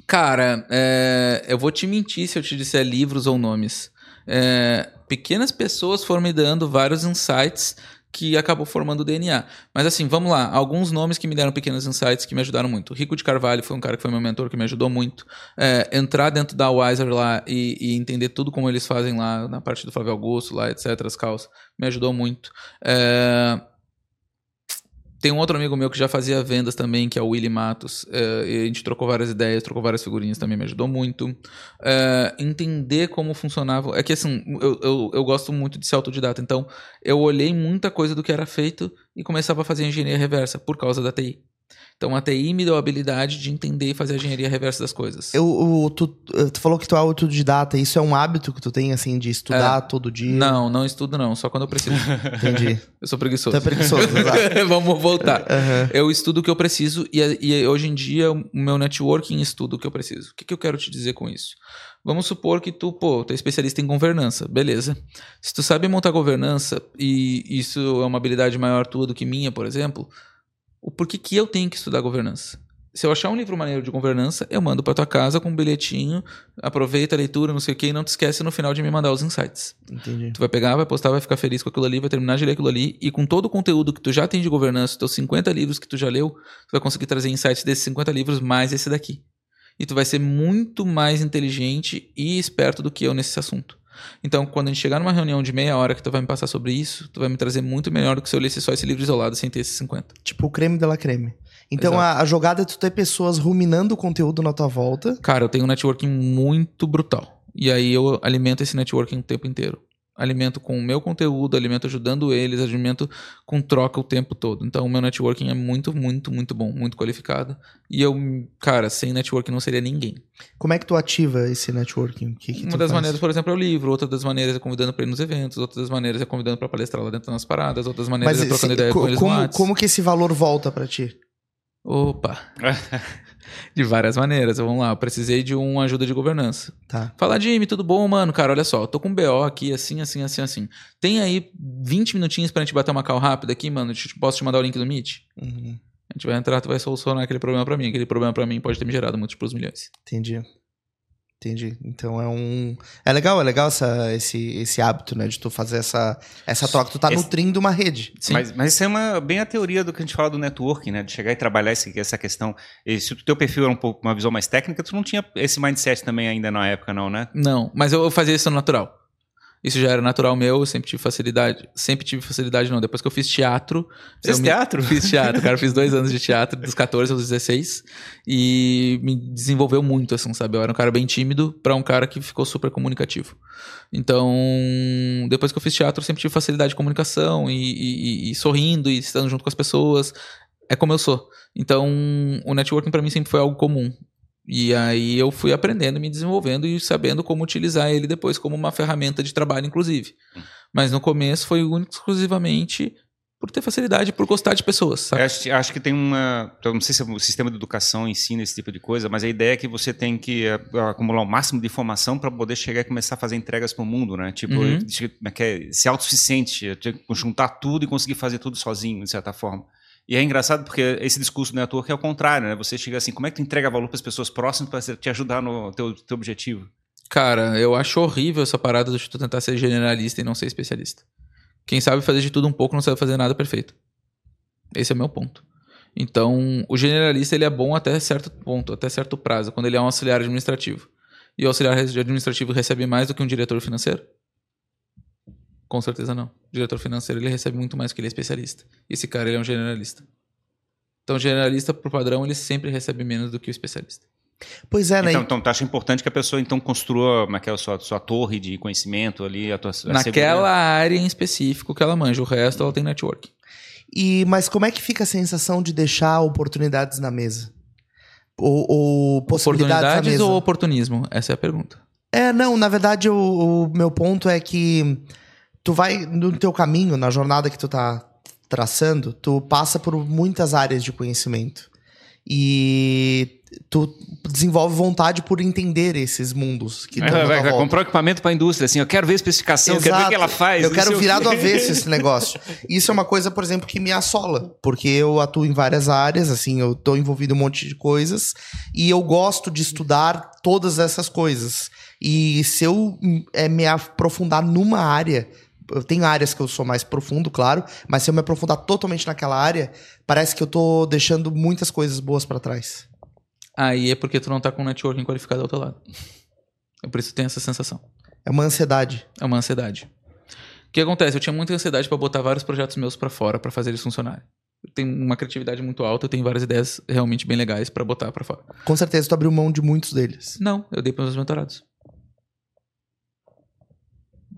Cara, é, eu vou te mentir se eu te disser livros ou nomes. É, pequenas pessoas foram me dando vários insights que acabou formando o DNA. Mas assim, vamos lá. Alguns nomes que me deram pequenos insights que me ajudaram muito. Rico de Carvalho foi um cara que foi meu mentor, que me ajudou muito. É, entrar dentro da Wiser lá e, e entender tudo como eles fazem lá, na parte do Flávio Augusto, lá, etc., as causas, me ajudou muito. É, tem um outro amigo meu que já fazia vendas também, que é o Willy Matos. E a gente trocou várias ideias, trocou várias figurinhas, também me ajudou muito. É, entender como funcionava. É que assim, eu, eu, eu gosto muito de ser autodidata, então eu olhei muita coisa do que era feito e começava a fazer engenharia reversa por causa da TI. Então a TI me deu a habilidade de entender e fazer a engenharia reversa das coisas. Eu, o- tu, tu falou que tu é autodidata, isso é um hábito que tu tem, assim, de estudar todo dia? Não, não estudo não, só quando eu preciso. Entendi. Eu sou preguiçoso. Tu é preguiçoso, exato. Vamos voltar. Aham. Eu estudo o que eu preciso e, e hoje em dia o meu networking estuda o que eu preciso. O que, que eu quero te dizer com isso? Vamos supor que tu, pô, tu é especialista em governança, beleza. Se tu sabe montar governança e isso é uma habilidade maior tua do que minha, por exemplo, o porquê que eu tenho que estudar governança? Se eu achar um livro maneiro de governança, eu mando pra tua casa com um bilhetinho, aproveita a leitura, não sei o que, e não te esquece no final de me mandar os insights. Entendi. Tu vai pegar, vai postar, vai ficar feliz com aquilo ali, vai terminar de ler aquilo ali, e com todo o conteúdo que tu já tem de governança, teus 50 livros que tu já leu, tu vai conseguir trazer insights desses 50 livros mais esse daqui. E tu vai ser muito mais inteligente e esperto do que eu nesse assunto. Então, quando a gente chegar numa reunião de meia hora que tu vai me passar sobre isso, tu vai me trazer muito melhor do que se eu lesse só esse livro isolado sem ter esses 50. Tipo o creme de la creme. Então a, a jogada é tu ter pessoas ruminando o conteúdo na tua volta. Cara, eu tenho um networking muito brutal. E aí eu alimento esse networking o tempo inteiro. Alimento com o meu conteúdo, alimento ajudando eles, alimento com troca o tempo todo. Então o meu networking é muito, muito, muito bom, muito qualificado. E eu, cara, sem networking não seria ninguém. Como é que tu ativa esse networking? Que que Uma das faz? maneiras, por exemplo, é o livro. Outra das maneiras é convidando para ir nos eventos. Outra das maneiras é convidando para palestrar lá dentro das paradas. Outras maneiras Mas é trocando esse- ideia co- com eles como, como que esse valor volta pra ti? Opa! De várias maneiras. Vamos lá, eu precisei de uma ajuda de governança. Tá. Fala, Jimmy, tudo bom, mano? Cara, olha só, eu tô com um BO aqui, assim, assim, assim, assim. Tem aí 20 minutinhos pra gente bater uma call rápida aqui, mano? Posso te mandar o link do Meet? Uhum. A gente vai entrar, tu vai solucionar aquele problema pra mim. Aquele problema pra mim pode ter me gerado múltiplos milhões. Entendi. Entendi. Então é um. É legal, é legal essa, esse, esse hábito, né? De tu fazer essa, essa troca. Tu tá Esse- nutrindo uma rede. Sim. Mas, mas isso é uma, bem a teoria do que a gente fala do networking, né? De chegar e trabalhar esse- essa questão. E se o teu perfil era um pouco uma visão mais técnica, tu não tinha esse mindset também ainda na época, não, né? Não, mas eu fazia isso no natural. Isso já era natural meu, eu sempre tive facilidade. Sempre tive facilidade, não. Depois que eu fiz teatro. Fez eu me- teatro? Fiz teatro, cara. Fiz dois anos de teatro, dos 14 aos 16. E me desenvolveu muito, assim, sabe? Eu era um cara bem tímido pra um cara que ficou super comunicativo. Então, depois que eu fiz teatro, eu sempre tive facilidade de comunicação e, e- e- e sorrindo e estando junto com as pessoas. É como eu sou. Então, o networking pra mim sempre foi algo comum. E aí eu fui aprendendo, me desenvolvendo e sabendo como utilizar ele depois como uma ferramenta de trabalho, inclusive. Mas no começo foi único exclusivamente por ter facilidade, por gostar de pessoas, sabe? Acho, acho que tem uma. Eu não sei se o sistema de educação ensina esse tipo de coisa, mas a ideia é que você tem que eh, acumular o máximo de informação para poder chegar e começar a fazer entregas para o mundo, né? Tipo, Uhum. é é? ser autossuficiente, juntar tudo e conseguir fazer tudo sozinho, de certa forma. E é engraçado porque esse discurso do network é o contrário, né? Você chega assim, como é que tu entrega valor para as pessoas próximas para te ajudar no teu, teu objetivo? Cara, eu acho horrível essa parada de tu tentar ser generalista e não ser especialista. Quem sabe fazer de tudo um pouco não sabe fazer nada perfeito. Esse é o meu ponto. Então, o generalista ele é bom até certo ponto, até certo prazo, quando ele é um auxiliar administrativo. E o auxiliar administrativo recebe mais do que um diretor financeiro? Com certeza não. O diretor financeiro ele recebe muito mais que ele é especialista. Esse cara ele é um generalista. Então, o generalista, por padrão, ele sempre recebe menos do que o especialista. Pois é, né? Então, então tu acha importante que a pessoa então construa como é é, sua, sua torre de conhecimento ali, a tua a Naquela segurança? área em específico que ela manja, o resto ela tem network. E, mas como é que fica a sensação de deixar oportunidades na mesa? Ou, ou possibilidades na Oportunidades mesa? ou oportunismo? Essa é a pergunta. É, não, na verdade o, o meu ponto é que tu vai no teu caminho, na jornada que tu tá traçando, tu passa por muitas áreas de conhecimento. E tu desenvolve vontade por entender esses mundos que Vai, estão vai, vai comprar equipamento para a indústria, assim, eu quero ver a especificação, eu quero ver o que ela faz. Eu quero virar do avesso esse negócio. Isso é uma coisa, por exemplo, que me assola. Porque eu atuo em várias áreas, assim, eu tô envolvido em um monte de coisas. E eu gosto de estudar todas essas coisas. E se eu hum, é, me aprofundar numa área. Eu tenho áreas que eu sou mais profundo, claro, mas se eu me aprofundar totalmente naquela área, parece que eu tô deixando muitas coisas boas pra trás. Aí é porque tu não tá com um networking qualificado ao teu lado. É por isso que tu tem essa sensação. É uma ansiedade. É uma ansiedade. O que acontece? Eu tinha muita ansiedade pra botar vários projetos meus pra fora pra fazer eles funcionarem. Eu tenho uma criatividade muito alta, eu tenho várias ideias realmente bem legais pra botar pra fora. Com certeza tu abriu mão de muitos deles. Não, eu dei pros meus mentorados.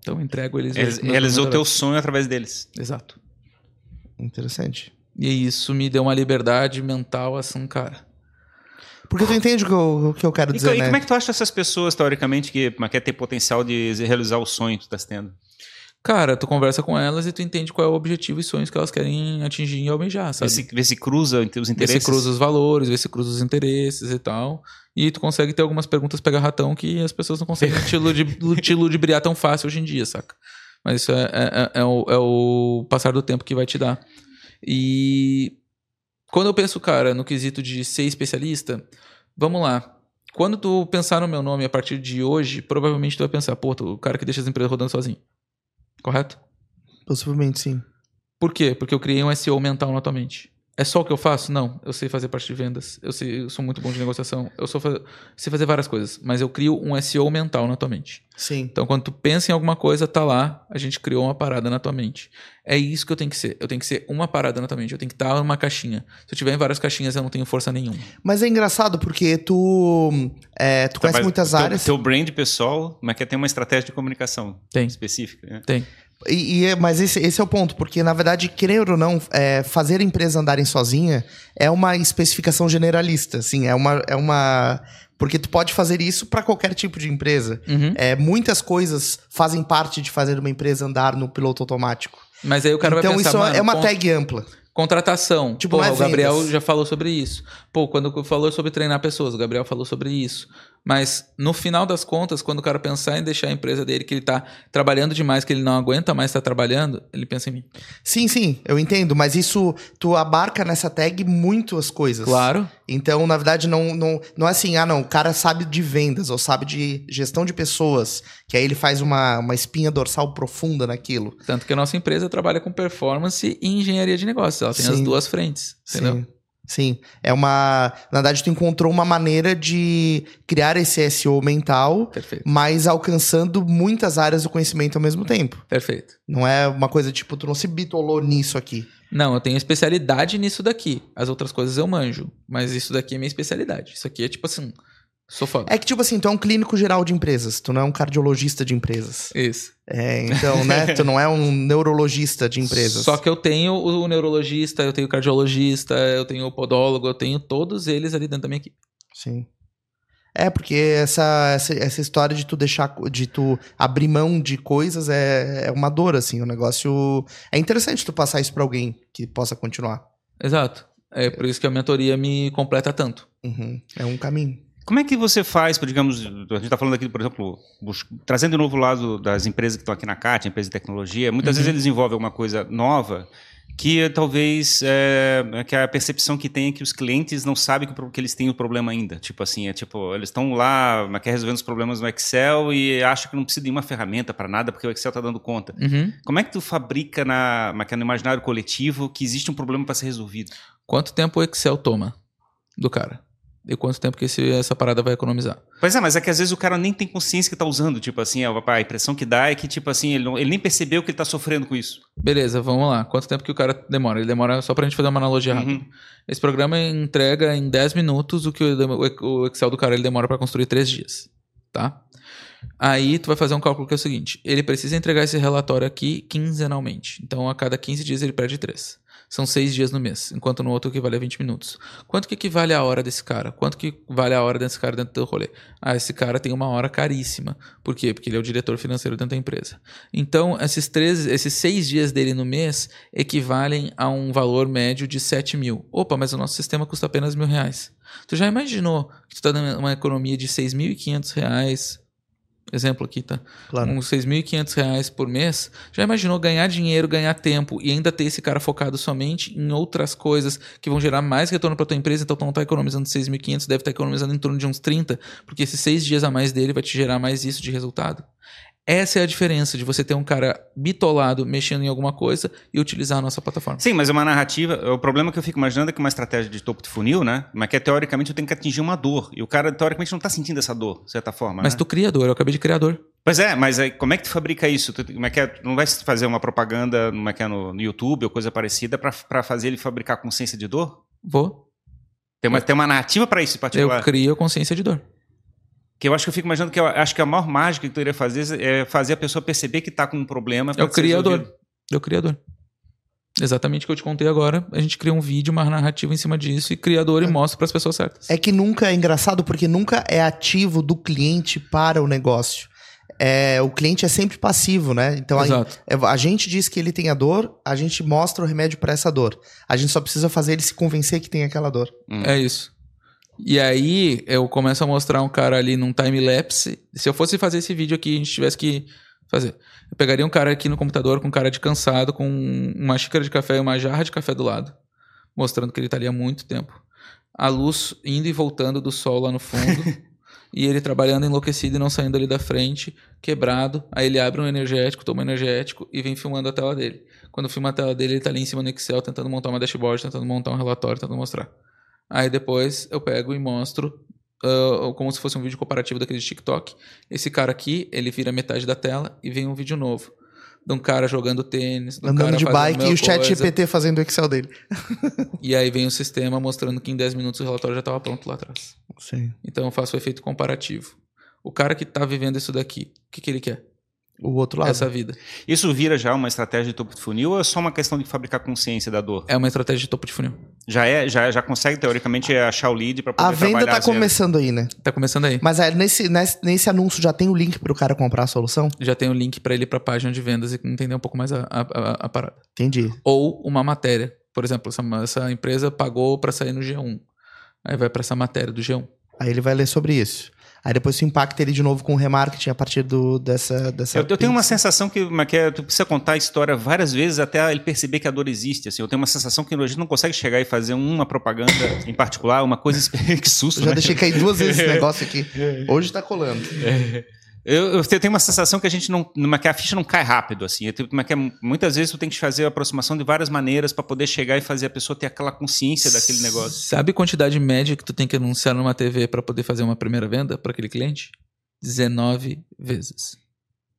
Então eu entrego eles. Eles- Realizou o teu sonho através deles. Exato. Interessante. E isso me deu uma liberdade mental assim, cara. Porque tu entende o que eu, o que eu quero E, dizer, e né? como é que tu acha essas pessoas, teoricamente, que quer ter potencial de realizar o sonho que tu estás tendo? Cara, tu conversa com elas e tu entende qual é o objetivo e sonhos que elas querem atingir e almejar, Vê sabe? se, vê se cruza entre os Vê interesses. se cruza os valores, vê se cruza os interesses e tal. E tu consegue ter algumas perguntas pega-ratão que as pessoas não conseguem te, ludi- te ludibriar tão fácil hoje em dia, saca? Mas isso é, é- é- é o, é o passar do tempo que vai te dar. E quando eu penso, cara, no quesito de ser especialista, vamos lá. Quando tu pensar no meu nome a partir de hoje, provavelmente tu vai pensar, pô, tu, o cara que deixa as empresas rodando sozinho. Correto? Possivelmente sim. Por quê? Porque eu criei um SEO mental na tua mente. É só o que eu faço? Não. Eu sei fazer parte de vendas. Eu, sei, eu sou muito bom de negociação. Eu sou fa- sei fazer várias coisas. Mas eu crio um SEO mental na tua mente. Sim. Então, quando tu pensa em alguma coisa, tá lá, a gente criou uma parada na tua mente. É isso que eu tenho que ser. Eu tenho que ser uma parada na tua mente. Eu tenho que estar numa caixinha. Se eu tiver em várias caixinhas, eu não tenho força nenhuma. Mas é engraçado porque tu, é, tu conhece Mas muitas teu, áreas. Teu brand pessoal, mas quer ter uma estratégia de comunicação Tem. específica. né? Tem. E, e é- mas esse, esse é o ponto, porque na verdade, querer ou não, é, fazer a empresa andarem sozinha é uma especificação generalista, assim, é uma, é uma porque tu pode fazer isso para qualquer tipo de empresa. Uhum. É, muitas coisas fazem parte de fazer uma empresa andar no piloto automático. Mas aí o cara então vai pensar, isso mano, é uma con- tag ampla. Contratação. Tipo, Porra, é o Gabriel já falou sobre isso. Pô, quando falou sobre treinar pessoas, o Gabriel falou sobre isso. Mas no final das contas, quando o cara pensar em deixar a empresa dele, que ele tá trabalhando demais, que ele não aguenta mais estar trabalhando, ele pensa em mim. Sim, sim, eu entendo, mas isso tu abarca nessa tag muitas coisas. Claro. Então, na verdade, não, não, não é assim, ah, não, o cara sabe de vendas ou sabe de gestão de pessoas, que aí ele faz uma, uma espinha dorsal profunda naquilo. Tanto que a nossa empresa trabalha com performance e engenharia de negócios. Ela tem as Sim. duas frentes. Entendeu? Sim. Sim. É uma. Na verdade, tu encontrou uma maneira de criar esse SEO mental, Perfeito. mas alcançando muitas áreas do conhecimento ao mesmo tempo. Perfeito. Não é uma coisa tipo, tu não se bitolou nisso aqui. Não, eu tenho especialidade nisso daqui. As outras coisas eu manjo. Mas isso daqui é minha especialidade. Isso aqui é tipo assim. Sou foda. É que, tipo assim, tu é um clínico geral de empresas, tu não é um cardiologista de empresas. Isso. É, então, né? tu não é um neurologista de empresas. Só que eu tenho o neurologista, eu tenho o cardiologista, eu tenho o podólogo, eu tenho todos eles ali dentro da minha equipe. Sim. É, porque essa, essa, essa história de tu deixar, de tu abrir mão de coisas é, é uma dor, assim, o negócio... É interessante tu passar isso pra alguém que possa continuar. Exato. É por isso que a mentoria me completa tanto. Uhum. É um caminho. Como é que você faz, por, digamos, a gente está falando aqui, por exemplo, trazendo de novo o lado das empresas que estão aqui na CAT, empresas de tecnologia, muitas vezes eles desenvolvem alguma coisa nova que eh, talvez é, que a percepção que tem é que os clientes não sabem que, que eles têm o problema ainda. Tipo assim, é tipo, eles estão lá, quer resolvendo os problemas no Excel e acham que não precisa de nenhuma ferramenta para nada porque o Excel está dando conta. Uhum. Como é que tu fabrica na, é no imaginário coletivo que existe um problema para ser resolvido? Quanto tempo o Excel toma do cara? E quanto tempo que esse- essa parada vai economizar? Pois é, mas é que às vezes o cara nem tem consciência que tá usando. Tipo assim, a, a impressão que dá é que, tipo assim, ele, não- ele nem percebeu que ele tá sofrendo com isso. Beleza, vamos lá. Quanto tempo que o cara demora? Ele demora só pra gente fazer uma analogia rápida. Uhum. Esse programa entrega em 10 minutos o que o o Excel do cara ele demora pra construir 3 dias, tá? Aí tu vai fazer um cálculo que é o seguinte, ele precisa entregar esse relatório aqui quinzenalmente. Então a cada 15 dias ele perde 3. São 6 dias no mês, enquanto no outro equivale a 20 minutos. Quanto que equivale a hora desse cara? Quanto que vale a hora desse cara dentro do rolê? Ah, esse cara tem uma hora caríssima. Por quê? Porque ele é o diretor financeiro dentro da empresa. Então, esses, três, esses seis dias dele no mês equivalem a um valor médio de 7 mil. Opa, mas o nosso sistema custa apenas mil reais. Tu já imaginou que tu tá dando uma economia de 6.500 reais? Exemplo aqui, tá? Claro. Uns 6.500 reais por mês. Já imaginou ganhar dinheiro, ganhar tempo e ainda ter esse cara focado somente em outras coisas que vão gerar mais retorno para tua empresa? Então tu não tá economizando 6.500, deve estar economizando em torno de uns 30, porque esses seis dias a mais dele vai te gerar mais isso de resultado. Essa é a diferença de você ter um cara bitolado mexendo em alguma coisa e utilizar a nossa plataforma. Sim, mas é uma narrativa. O problema que eu fico imaginando é que uma estratégia de topo de funil, né? Mas que é, teoricamente eu tenho que atingir uma dor. E o cara, teoricamente, não tá sentindo essa dor, de certa forma. Mas né? tu criador, eu acabei de criador. Pois é, mas aí, como é que tu fabrica isso? Tu, como é que é, não vai fazer uma propaganda como é que é no, no YouTube ou coisa parecida para fazer ele fabricar consciência de dor? Vou. Tem uma, tem uma narrativa para isso em particular. Eu crio consciência de dor. Que eu acho que eu fico imaginando que eu acho que a maior mágica que tu iria fazer é fazer a pessoa perceber que tá com um problema. É o criador. É o criador. Exatamente o que eu te contei agora. A gente cria um vídeo, uma narrativa em cima disso e criador e mostra para as pessoas certas. É que nunca é engraçado porque nunca é ativo do cliente para o negócio. É, o cliente é sempre passivo, né? Então a, Exato. é, a gente diz que ele tem a dor, a gente mostra o remédio para essa dor. A gente só precisa fazer ele se convencer que tem aquela dor. Hum. É isso. E aí eu começo a mostrar um cara ali num time-lapse. Se eu fosse fazer esse vídeo aqui, a gente tivesse que fazer. Eu pegaria um cara aqui no computador com cara de cansado, com uma xícara de café e uma jarra de café do lado, mostrando que ele tá ali há muito tempo. A luz indo e voltando do sol lá no fundo. e ele trabalhando enlouquecido e não saindo ali da frente, quebrado. Aí ele abre um energético, toma um energético e vem filmando a tela dele. Quando filma a tela dele, ele tá ali em cima no Excel tentando montar uma dashboard, tentando montar um relatório, tentando mostrar. Aí depois eu pego e mostro ah, como se fosse um vídeo comparativo daquele de TikTok. Esse cara aqui, ele vira metade da tela e vem um vídeo novo. De um cara jogando tênis, de um Andando de bike e o chat. GPT fazendo o Excel dele. E aí vem o sistema mostrando que em 10 minutos o relatório já estava pronto lá atrás. Sim. Então eu faço o efeito comparativo. O cara que está vivendo isso daqui, o que, que ele quer? O outro lado. Essa vida. Isso vira já uma estratégia de topo de funil ou é só uma questão de fabricar consciência da dor? É uma estratégia de topo de funil. Já é, já, já consegue teoricamente achar o lead para poder A venda trabalhar tá começando aí, né? Tá começando aí. Mas é, nesse, nesse, nesse anúncio já tem o link pro cara comprar a solução? Já tem o link para ele para a página de vendas e entender um pouco mais a, a, a- a parada. Entendi. Ou uma matéria. Por exemplo, essa, essa empresa pagou para sair no G1. Aí vai para essa matéria do G1. Aí ele vai ler sobre isso. Aí depois tu impacta ele de novo com o remarketing a partir do, dessa, dessa. Eu, eu tenho uma sensação que, que é, tu precisa contar a história várias vezes até ele perceber que a dor existe. Assim. Eu tenho uma sensação que a gente não consegue chegar e fazer uma propaganda em particular, uma coisa que susto. Eu já né? deixei cair duas vezes esse negócio aqui. Hoje tá colando. Eu, eu tenho uma sensação que a gente não, que a ficha não cai rápido assim. Eu tenho- que muitas vezes tu tem que fazer a aproximação de várias maneiras para poder chegar e fazer a pessoa ter aquela consciência daquele negócio. Sabe a quantidade média que tu tem que anunciar numa TV para poder fazer uma primeira venda para aquele cliente? 19 vezes.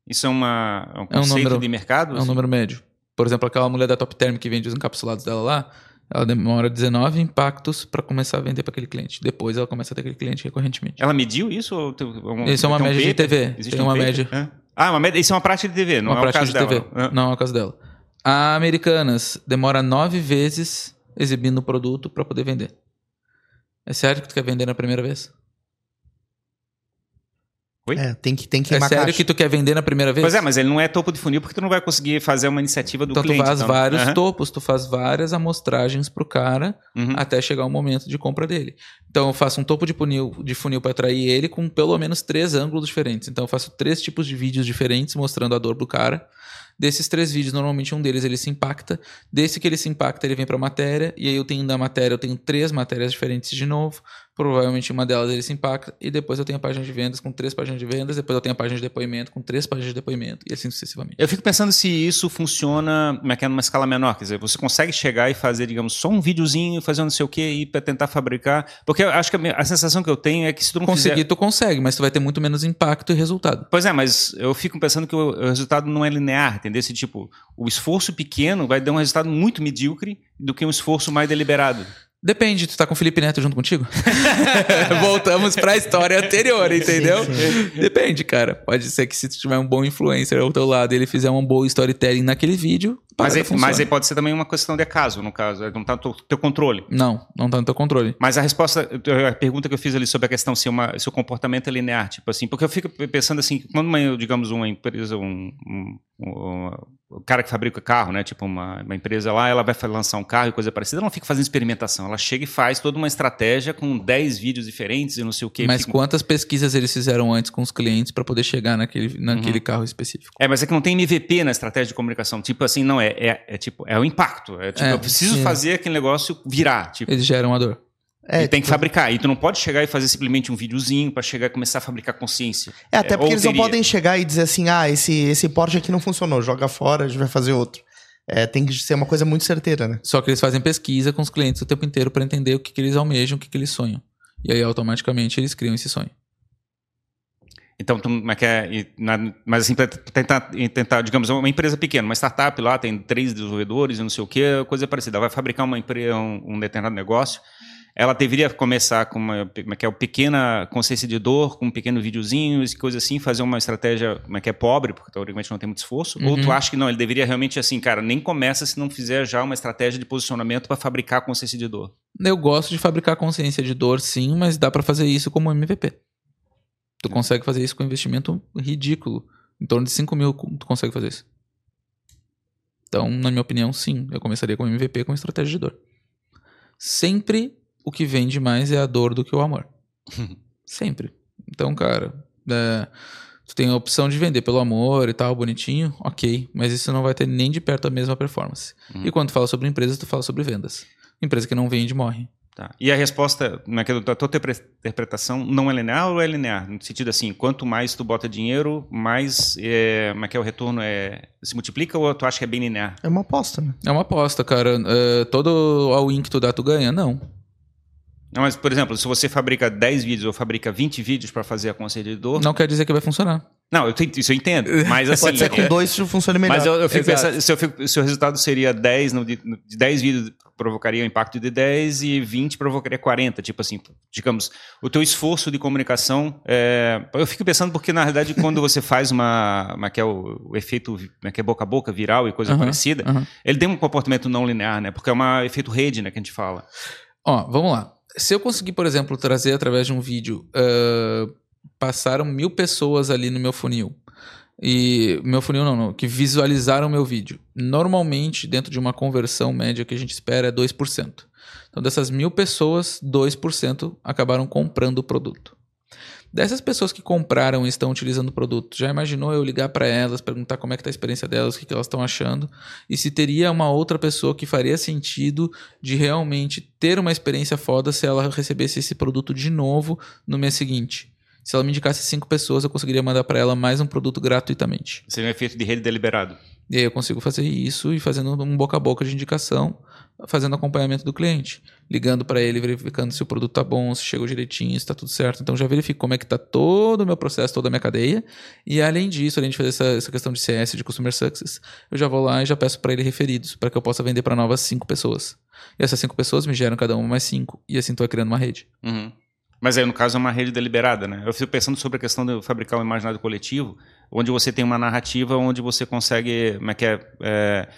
Isso é, uma, é um É um conceito número- de mercado? É um assim? número médio. Por exemplo, aquela mulher da Top Term que vende os encapsulados dela lá, ela demora 19 impactos para começar a vender para aquele cliente. Depois ela começa a ter aquele cliente recorrentemente. Ela mediu isso? Ou tem, Isso é uma tem um média de? TV. Existe Tem um uma paper? média. Ah, uma média, isso é uma prática de TV, não uma é o prática caso de TV. dela. Hã? Não é o caso dela. A Americanas demora nove vezes exibindo o produto para poder vender. É sério que tu quer vender na primeira vez? Oi? É, tem que, tem que É sério caixa. que tu quer vender na primeira vez? Pois é, mas ele não é topo de funil porque tu não vai conseguir fazer uma iniciativa do Então tu cliente. faz então. vários Aham. topos, tu faz várias amostragens pro cara Uhum. até chegar o momento de compra dele. Então eu faço um topo de funil, de funil para atrair ele com pelo menos três ângulos diferentes. Então eu faço três tipos de vídeos diferentes mostrando a dor do cara. Desses três vídeos, normalmente um deles ele se impacta. Desse que ele se impacta, ele vem pra matéria. E aí eu tenho da matéria, eu tenho três matérias diferentes de novo. Provavelmente uma delas ele se impacta. E depois eu tenho a página de vendas com três páginas de vendas. Depois eu tenho a página de depoimento com três páginas de depoimento. E assim sucessivamente. Eu fico pensando se isso funciona numa escala menor. Quer dizer, você consegue chegar e fazer, digamos, só um videozinho, fazer não sei o que e para tentar fabricar. Porque eu acho que a, sensação que eu tenho é que se tu não Conseguir, fizer... tu consegue, mas tu vai ter muito menos impacto e resultado. Pois é, mas eu fico pensando que o, resultado não é linear, entendeu? Esse tipo, o esforço pequeno vai dar um resultado muito medíocre do que um esforço mais deliberado. Depende, tu tá com o Felipe Neto junto contigo? Voltamos pra história anterior, entendeu? Depende, cara. Pode ser que se tu tiver um bom influencer ao teu lado e ele fizer um bom storytelling naquele vídeo, Mas aí, mas aí pode ser também uma questão de acaso, no caso. Não tá no teu- controle. Não, não tá no teu controle. Mas a resposta, a pergunta que eu fiz ali sobre a questão se, uma, se o comportamento é linear, tipo assim, porque eu fico pensando assim, quando uma, digamos, uma empresa, um, um- o cara que fabrica carro, né, tipo uma, uma empresa lá, ela vai lançar um carro e coisa parecida, ela não fica fazendo experimentação, ela chega e faz toda uma estratégia com 10 vídeos diferentes e não sei o que. Mas quantas pesquisas eles fizeram antes com os clientes pra poder chegar naquele, naquele carro específico? É, mas é que não tem MVP na estratégia de comunicação. Tipo assim, não, é, é, é tipo, é o impacto. É tipo, É, eu preciso fazer aquele negócio virar. Tipo, Eles geram a dor. É, e tem que fabricar. E tu não pode chegar e fazer simplesmente um videozinho pra chegar e começar a fabricar consciência. É, até É, porque eles não teria. podem chegar e dizer assim, ah, esse, esse porte aqui não funcionou, joga fora, a gente vai fazer outro. É, tem que ser uma coisa muito certeira, né? Só que eles fazem pesquisa com os clientes o tempo inteiro pra entender o que, que eles almejam, o que, que eles sonham. E aí automaticamente eles criam esse sonho. Então, tu, como é que é? E na- mas assim, pra tentar, tentar, digamos, uma empresa pequena, uma startup lá, tem três desenvolvedores e não sei o que, coisa parecida. Ela vai fabricar uma empresa, um, um determinado negócio. Ela deveria começar com uma, como é que é, uma pequena consciência de dor, com um pequeno videozinho, e coisa assim, fazer uma estratégia, como é que é, pobre, porque teoricamente não tem muito esforço. Ou Uhum. tu acha que não, ele deveria realmente assim, cara, nem começa se não fizer já uma estratégia de posicionamento para fabricar consciência de dor. Eu gosto de fabricar consciência de dor, sim, mas dá pra fazer isso como MVP. Tu consegue fazer isso com investimento ridículo. Em torno de 5 mil, tu consegue fazer isso. Então, na minha opinião, sim. Eu começaria com MVP com estratégia de dor. Sempre o que vende mais é a dor do que o amor. Sempre. Então, cara, é, tu tem a opção de vender pelo amor e tal, bonitinho, ok. Mas isso não vai ter nem de perto a mesma performance. Hum. E quando tu fala sobre empresas, tu fala sobre vendas. Empresa que não vende, morre. Tá. E a resposta, naquela da tua interpre- interpretação, não é linear ou é linear? No sentido assim, quanto mais tu bota dinheiro, mais é, como é que é o retorno? É, se multiplica ou tu acha que é bem linear? É uma aposta, né? É uma aposta, cara. É, todo all-in que tu dá, tu ganha? Não. Não, mas, por exemplo, se você fabrica 10 vídeos ou fabrica 20 vídeos para fazer a consciência de dor. Não quer dizer que vai funcionar. Não, eu te- isso eu entendo. Mas assim. Pode ser com é- dois funcione melhor. mas eu, eu fico pensando, se, eu fico- se o resultado seria 10, no, de, no- de 10 vídeos provocaria um impacto de 10 e 20 provocaria 40. Tipo assim, digamos, o teu esforço de comunicação. é, eu fico pensando porque, na realidade, quando você faz uma. Como é que é o, o efeito como é que é boca a boca, viral e coisa Aham, parecida, aham. ele tem um comportamento não linear, né? Porque é um efeito rede, né, que a gente fala. Ó, vamos lá. Se eu conseguir, por exemplo, trazer através de um vídeo, ah, passaram mil pessoas ali no meu funil. E meu funil não, não, que visualizaram meu vídeo. Normalmente, dentro de uma conversão média que a gente espera é 2%. Então, dessas mil pessoas, 2% acabaram comprando o produto. Dessas pessoas que compraram e estão utilizando o produto, já imaginou eu ligar para elas, perguntar como é que tá a experiência delas, o que, que elas estão achando, e se teria uma outra pessoa que faria sentido de realmente ter uma experiência foda se ela recebesse esse produto de novo no mês seguinte. Se ela me indicasse cinco pessoas, eu conseguiria mandar para ela mais um produto gratuitamente. Seria um efeito de rede deliberado. E aí eu consigo fazer isso e fazendo um boca a boca de indicação, fazendo acompanhamento do cliente, ligando para ele, verificando se o produto tá bom, se chegou direitinho, se tá tudo certo. Então já verifico como é que tá todo o meu processo, toda a minha cadeia. E além disso, além de fazer essa, essa questão de CS, de Customer Success, eu já vou lá e já peço para ele referidos, para que eu possa vender para novas cinco pessoas. E essas cinco pessoas me geram cada uma mais cinco. E assim vai criando uma rede. Uhum. Mas aí, no caso, é uma rede deliberada, né? Eu fico pensando sobre a questão de fabricar um imaginário coletivo, onde você tem uma narrativa onde você consegue, como é que é, é,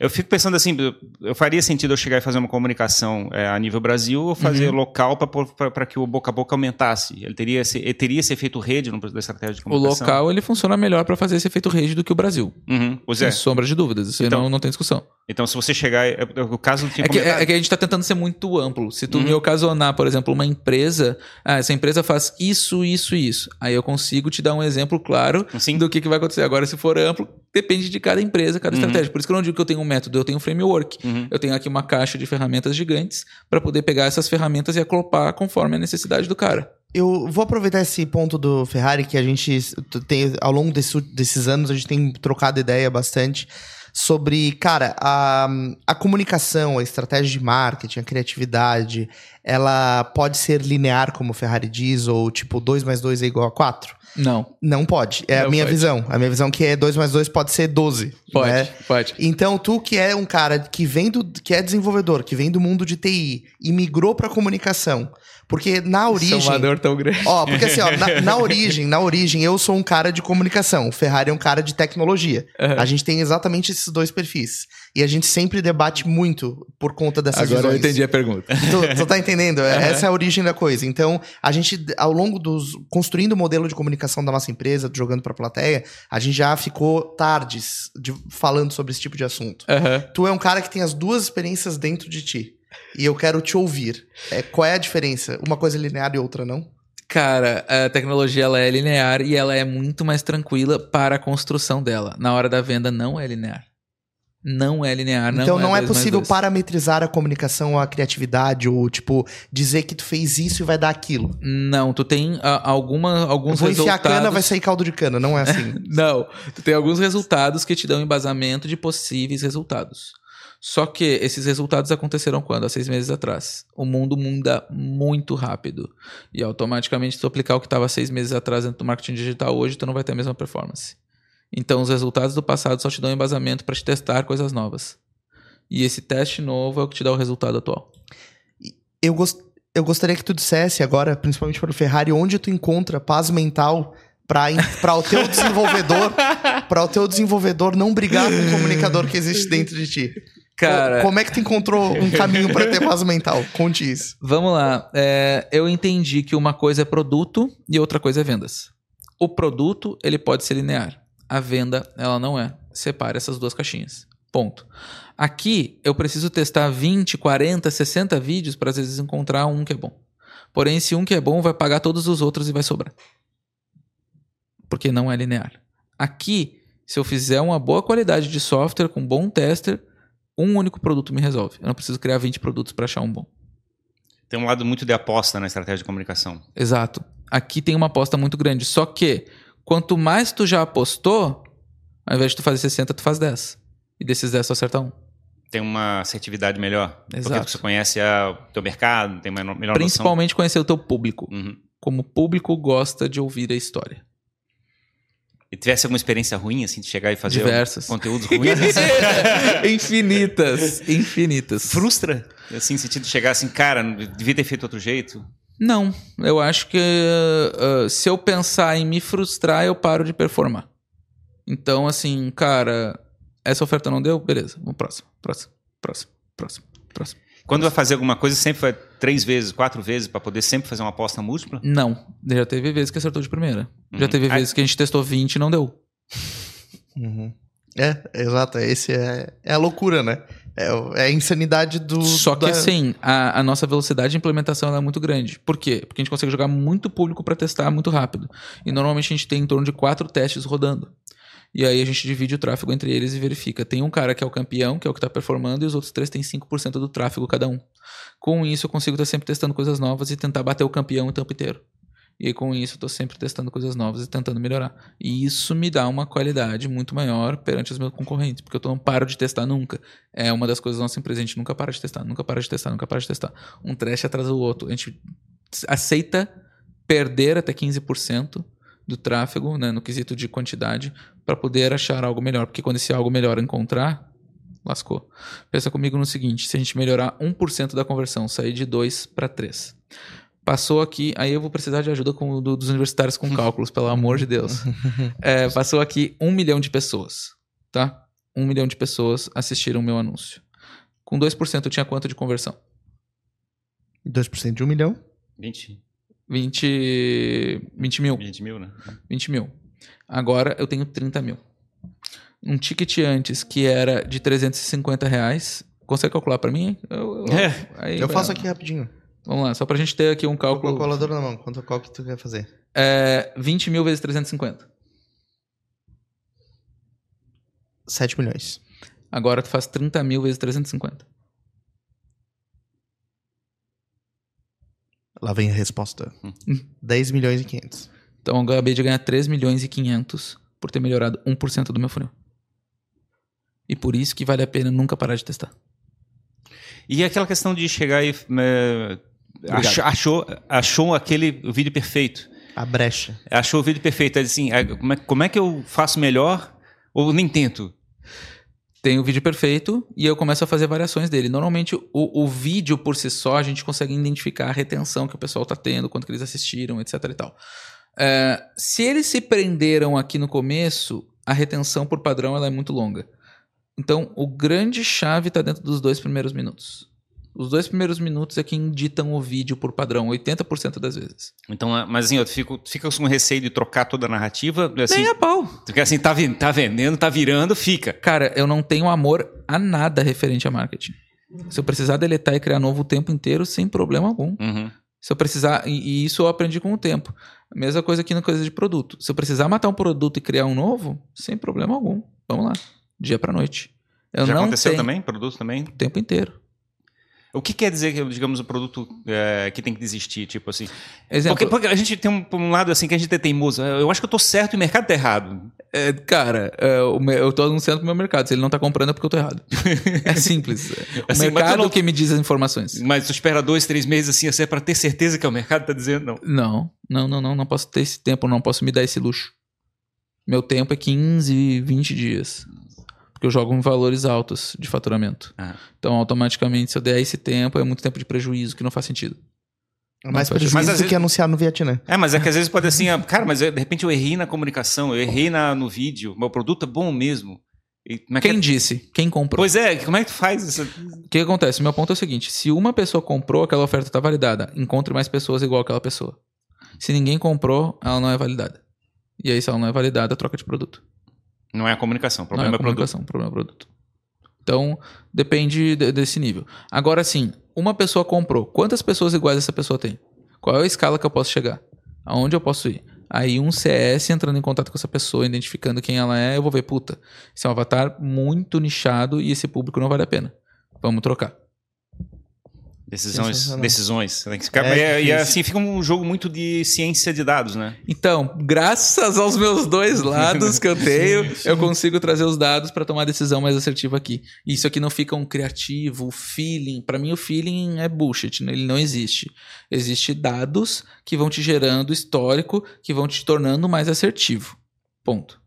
Eu fico pensando assim, eu- faria sentido eu chegar e fazer uma comunicação é, a nível Brasil ou fazer Uhum. local para que o boca a boca aumentasse? Ele teria esse, ele teria esse efeito rede no, da estratégia de O comunicação? local ele funciona melhor para fazer esse efeito rede do que o Brasil. Uhum. Pois é. Sem sombra de dúvidas. Isso Então, não, não tem discussão. Então, se você chegar. é- é- O caso tinha É que, comentado- é que a gente está tentando ser muito amplo. Se tu Uhum. me ocasionar, por exemplo, uma empresa, ah, essa empresa faz isso, isso e isso. Aí eu consigo te dar um exemplo claro Sim. do que, que vai acontecer. Agora, se for amplo, depende de cada empresa, cada Uhum. estratégia. Por isso que eu não digo que eu tenho um método, eu tenho um framework. Uhum. Eu tenho aqui uma caixa de ferramentas gigantes para poder pegar essas ferramentas e acoplar conforme a necessidade do cara. Eu vou aproveitar esse ponto do Ferrari que a gente tem ao longo desse- desses anos a gente tem trocado ideia bastante sobre, cara, a, a comunicação, a estratégia de marketing, a criatividade, ela pode ser linear, como o Ferrari diz, ou tipo 2 mais 2 é igual a 4? Não. Não pode. É a Não minha pode. visão. A minha visão que é 2 mais 2 pode ser 12. Pode, né? pode. Então, tu que é um cara que vem do que é desenvolvedor, que vem do mundo de TI e migrou pra comunicação, porque na origem, Isso é uma dor tão grande. ó, porque assim, ó, na, na origem, na origem eu sou um cara de comunicação, o Ferrari é um cara de tecnologia. Aham. A gente tem exatamente esses dois perfis e a gente sempre debate muito por conta dessas Agora eu visões. entendi a pergunta. Tu, tu tá entendendo? Essa é a origem da coisa. Então, a gente, ao longo dos. construindo o modelo de comunicação da nossa empresa, jogando pra plateia, a gente já ficou tardes de- falando sobre esse tipo de assunto. Aham. Tu é um cara que tem as duas experiências dentro de ti. E eu quero te ouvir. É, qual é a diferença? Uma coisa é linear e outra não? Cara, a tecnologia ela é linear e ela é muito mais tranquila para a construção dela. Na hora da venda não é linear. Não é linear, não então não é dois mais possível parametrizar a comunicação, a criatividade, ou tipo, dizer que tu fez isso e vai dar aquilo. Não, tu tem ah, alguma, alguns Vou enfiar a resultados. cana, vai sair caldo de cana. Não é assim. Não, tu tem alguns resultados que te dão embasamento de possíveis resultados. Só que esses resultados aconteceram quando? Há seis meses atrás. O mundo muda muito rápido. E automaticamente, se tu aplicar o que estava seis meses atrás dentro do marketing digital hoje, tu não vai ter a mesma performance. Então, os resultados do passado só te dão embasamento para te testar coisas novas. E esse teste novo é o que te dá o resultado atual. eu, gos- eu gostaria que tu dissesse agora, principalmente para o Ferrari, onde tu encontra paz mental para o teu desenvolvedor, para o teu desenvolvedor não brigar com o comunicador que existe dentro de ti. Cara, Co- como é que tu encontrou um caminho para ter paz mental? Conte isso. Vamos lá. É, eu entendi que uma coisa é produto e outra coisa é vendas. O produto, ele pode ser linear. A venda, ela não é. Separe essas duas caixinhas. Ponto. Aqui, eu preciso testar 20, 40, 60 vídeos para às vezes encontrar um que é bom. Porém, se um que é bom vai pagar todos os outros e vai sobrar. Porque não é linear. Aqui, se eu fizer uma boa qualidade de software com um bom tester, um único produto me resolve. Eu não preciso criar 20 produtos para achar um bom. Tem um lado muito de aposta na estratégia de comunicação. Exato. Aqui tem uma aposta muito grande. Só que, quanto mais tu já apostou, ao invés de tu fazer 60, tu faz 10. E desses 10 tu acerta um. Tem uma assertividade melhor. Porque Exato. você conhece a- o teu mercado, tem uma melhor Principalmente conhecer o teu público. noção. Uhum. Como o público gosta de ouvir a história. E tivesse alguma experiência ruim, assim, de chegar e fazer Diversas. conteúdos ruins? assim? infinitas. Infinitas. Frustra? Assim, no sentido de chegar assim, cara, devia ter feito outro jeito. Não. Eu acho que ah, se eu pensar em me frustrar, eu paro de performar. Então, assim, cara, essa oferta não deu? Beleza. Vamos próximo. Próximo. Próximo. Próximo. Próximo. Quando vai fazer alguma coisa, sempre vai três vezes, quatro vezes, para poder sempre fazer uma aposta múltipla? Não. Já teve vezes que acertou de primeira. Já Uhum. teve Aí- vezes que a gente testou 20 e não deu. É, exato. Esse é, é a loucura, né? É, é a insanidade do. Só que da- assim, a, a nossa velocidade de implementação ela é muito grande. Por quê? Porque a gente consegue jogar muito público para testar muito rápido. E normalmente a gente tem em torno de quatro testes rodando. E aí a gente divide o tráfego entre eles e verifica. Tem um cara que é o campeão, que é o que está performando, e os outros três têm 5% do tráfego cada um. Com isso, eu consigo estar sempre testando coisas novas e tentar bater o campeão o tempo inteiro. E com isso, tô sempre testando coisas novas e tentando melhorar. E isso me dá uma qualidade muito maior perante os meus concorrentes, porque eu não paro de testar nunca. É uma das coisas da nossa a gente nunca para de testar, nunca para de testar, nunca para de testar. Um trash atrás do outro. A gente aceita perder até 15% do tráfego, né, no quesito de quantidade, para poder achar algo melhor. Porque quando esse algo melhor encontrar, lascou. Pensa comigo no seguinte: se a gente melhorar 1% da conversão, sair de 2 para 3. Passou aqui, aí eu vou precisar de ajuda com, do- dos universitários com cálculos, pelo amor de Deus. É, passou aqui um milhão de pessoas, tá? um milhão de pessoas assistiram o meu anúncio. Com 2% eu tinha quanto de conversão? 2% de um milhão. 20, 20, 20 mil. 20 mil, né? 20 mil. Agora eu tenho 30 mil. Um ticket antes que era de 350 reais. Consegue calcular pra mim? Eu, eu- É, aí Eu faço aqui rapidinho. Vamos lá, só pra gente ter aqui um Com a cálculo. calculadora na mão. Quanto qual que tu quer fazer? É, 20 mil vezes 350. 7 milhões. Agora tu faz 30 mil vezes 350. Lá vem a resposta. Hum. 10 milhões e 500. Então eu acabei de ganhar 3 milhões e 500 por ter melhorado 1% do meu funil. E por isso que vale a pena nunca parar de testar. E aquela questão de chegar e é, ach- achou, achou aquele vídeo perfeito. A brecha. Achou o vídeo perfeito. Assim, é, como, é, como é que eu faço melhor? Ou nem tento? Tem o vídeo perfeito e eu começo a fazer variações dele. Normalmente, o, o vídeo por si só, a gente consegue identificar a retenção que o pessoal está tendo, quanto que eles assistiram, etc e tal. É, se eles se prenderam aqui no começo, a retenção por padrão ela é muito longa. Então, o grande chave está dentro dos dois primeiros minutos. Os dois primeiros minutos é quem ditam o vídeo por padrão, 80% das vezes. Então, é- mas assim, eu fico, fica com receio de trocar toda a narrativa. Assim, Nem a pau. Porque assim, tá, tá vendendo, tá virando, fica. Cara, eu não tenho amor a nada referente a marketing. Se eu precisar deletar e criar novo o tempo inteiro, sem problema algum. Uhum. Se eu precisar, e, isso eu aprendi com o tempo. Mesma coisa aqui na coisa de produto. Se eu precisar matar um produto e criar um novo, sem problema algum. Vamos lá. Dia pra noite. Eu Já aconteceu tenho também? Produto também? o tempo inteiro. O que quer dizer que, digamos, o produto é, que tem que desistir? Tipo assim. Exemplo, Porque, porque a gente tem um, um lado assim que a gente é teimoso. Eu acho que eu tô certo e o mercado tá errado. é, cara, é, eu tô anunciando pro meu mercado. Se ele não tá comprando é porque eu tô errado. É simples. O Assim, mercado não- que me diz as informações. Mas tu espera dois, três meses assim, assim é pra ter certeza que é o mercado tá dizendo, não. Não, não, não, não. Não posso ter esse tempo, não posso me dar esse luxo. Meu tempo é 15, 20 dias. Porque eu jogo em valores altos de faturamento. Ah. Então, automaticamente, se eu der esse tempo, é muito tempo de prejuízo, que não faz sentido. É mais Não, prejuízo mas do às que vezes- anunciar no Vietnã. É, mas é que às vezes pode assim, cara, mas eu- de repente eu errei na comunicação, eu errei na, no vídeo, meu produto é bom mesmo. E é que Quem é- disse? Quem comprou? Pois é, como é que tu faz isso? O que acontece? Meu ponto é o seguinte: se uma pessoa comprou, aquela oferta está validada. Encontre mais pessoas igual aquela pessoa. Se ninguém comprou, ela não é validada. E aí, se ela não é validada, troca de produto. Não é a comunicação, o Não problema é é o produto. comunicação, o problema é o produto. Então, depende de- desse nível. Agora sim, uma pessoa comprou. Quantas pessoas iguais essa pessoa tem? Qual é a escala que eu posso chegar? Aonde eu posso ir? Aí um CS entrando em contato com essa pessoa, identificando quem ela é, eu vou ver, puta, esse é um avatar muito nichado e esse público não vale a pena. Vamos trocar. Decisões, decisões. Tem que ficar- É e- difícil. assim fica um jogo muito de ciência de dados, né? Então, graças aos meus dois lados que eu tenho, eu consigo trazer os dados para tomar a decisão mais assertiva aqui. Isso aqui não fica um criativo, feeling. Para mim, o feeling é bullshit, né? ele não existe. Existe dados que vão te gerando histórico, que vão te tornando mais assertivo. Ponto.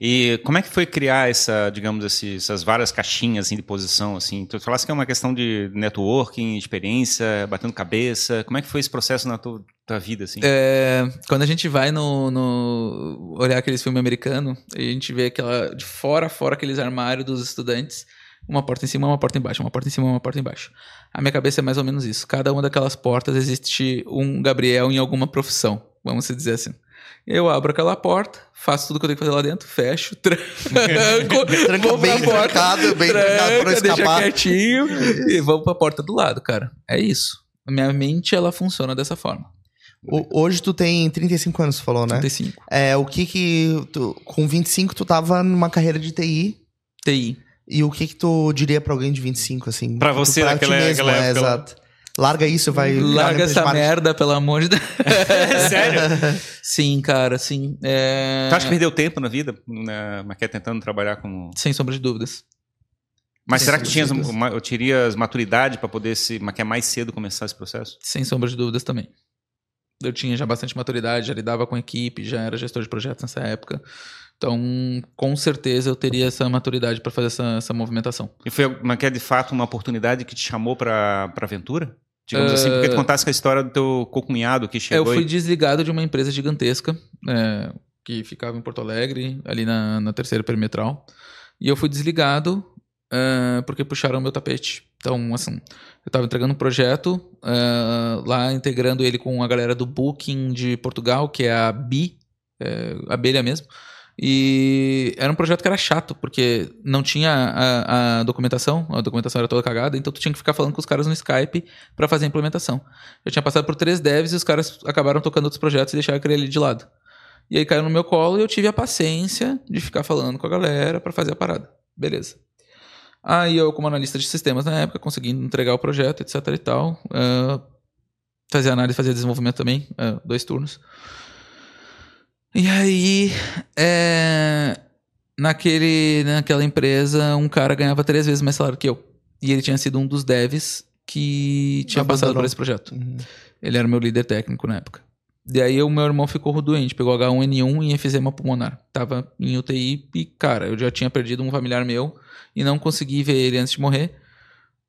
E como é que foi criar essa, digamos assim, essas várias caixinhas assim, de posição assim? Tu falaste que é uma questão de networking, experiência, batendo cabeça. Como é que foi esse processo na tua, tua vida assim? É, quando a gente vai no, no- olhar aqueles filmes americanos, a gente vê aquela de fora a fora aqueles armários dos estudantes, uma porta em cima, uma porta embaixo, uma porta em cima, uma porta embaixo. A minha cabeça é mais ou menos isso. Cada uma daquelas portas existe um Gabriel em alguma profissão, vamos dizer assim. Eu abro aquela porta, faço tudo que eu tenho que fazer lá dentro, fecho, tranco, Tranca vou pra bem trancado, bem trancado pra escapar. quietinho e vamos pra porta do lado, cara. É isso. A minha mente, ela funciona dessa forma. O- hoje tu tem 35 anos, tu falou, né? 35. É, o que que... Tu, com 25 tu tava numa carreira de TI. TI. E o que que tu diria pra alguém de 25, assim? Pra você naquela- ti mesmo, naquela é, época lá. exato. Larga isso, vai... Larga essa merda, pelo amor de Deus. Sério? Sim, cara, sim. É... Tu acha que perdeu tempo na vida, né, mas quer tentando trabalhar como... Sem sombra de dúvidas. Mas Sem será que uma, eu terias maturidade para poder se, mas quer mais cedo começar esse processo? Sem sombra de dúvidas também. Eu tinha já bastante maturidade, já lidava com equipe, já era gestor de projetos nessa época. Então, com certeza eu teria essa maturidade para fazer essa, essa movimentação. E foi mas que é de fato uma oportunidade que te chamou para para aventura? Digamos Eh, assim, porque tu contasse com a história do teu cocunhado que Eu chegou fui e... desligado de uma empresa gigantesca, é, que ficava em Porto Alegre, ali na, na terceira perimetral. E eu fui desligado uh, porque puxaram o meu tapete. Então, assim, eu estava entregando um projeto uh, lá, integrando ele com a galera do Booking de Portugal, que é a BI, é, abelha mesmo. E era um projeto que era chato, porque não tinha a, a, documentação, a documentação era toda cagada, então tu tinha que ficar falando com os caras no Skype para fazer a implementação. Eu tinha passado por três devs e os caras acabaram tocando outros projetos e deixaram aquele ali de lado. E aí caiu no meu colo e eu tive a paciência de ficar falando com a galera para fazer a parada. Beleza. Aí eu, como analista de sistemas na época, consegui entregar o projeto, etc e tal. Uh, fazia análise, fazia desenvolvimento também, uh, dois turnos. E aí, é, naquele, naquela empresa, um cara ganhava três vezes mais salário que eu. E ele tinha sido um dos devs que tinha Abandonou. passado por esse projeto. Uhum. Ele era meu líder técnico na época. E aí o meu irmão ficou doente, pegou H1N1 e enfisema pulmonar. Tava em UTI e, cara, eu já tinha perdido um familiar meu e não consegui ver ele antes de morrer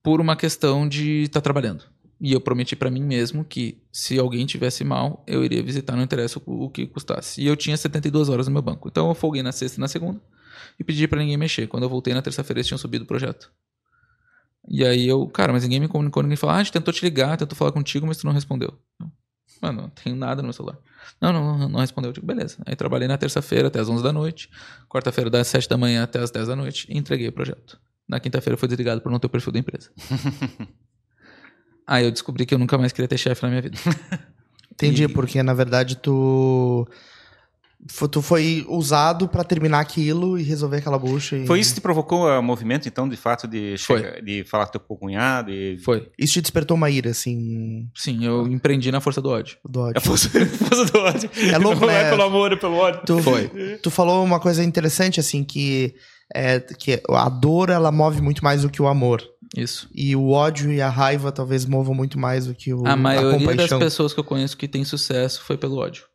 por uma questão de estar tá trabalhando. E eu prometi para mim mesmo que se alguém tivesse mal, eu iria visitar, não interessa o, o que custasse. E eu tinha 72 horas no meu banco. Então eu folguei na sexta e na segunda e pedi para ninguém mexer. Quando eu voltei na terça-feira, eles tinham subido o projeto. E aí eu, cara, mas ninguém me comunicou, ninguém falou, ah, a gente tentou te ligar, tentou falar contigo, mas tu não respondeu. Mano, não tenho nada no meu celular. Não, não, não, respondeu. Eu digo, beleza. Aí trabalhei na terça-feira até as 11 da noite, quarta-feira das 7 da manhã até as 10 da noite e entreguei o projeto. Na quinta-feira foi desligado por não ter o perfil da empresa. Aí eu descobri que eu nunca mais queria ter chefe na minha vida. Entendi, e... porque na verdade tu. Tu foi usado para terminar aquilo e resolver aquela bucha. E... Foi isso que te provocou o movimento, então, de fato, de, chegar, de falar com teu cunhado? E... Foi. Isso te despertou uma ira, assim. Sim, eu empreendi na força do ódio. Do ódio. A força, força do ódio. É louco, Não né? é pelo amor, é pelo ódio. Tu, Foi. Tu falou uma coisa interessante, assim, que, é, que a dor, ela move muito mais do que o amor. Isso. E o ódio e a raiva talvez movam muito mais do que o A maioria a das pessoas que eu conheço que tem sucesso foi pelo ódio.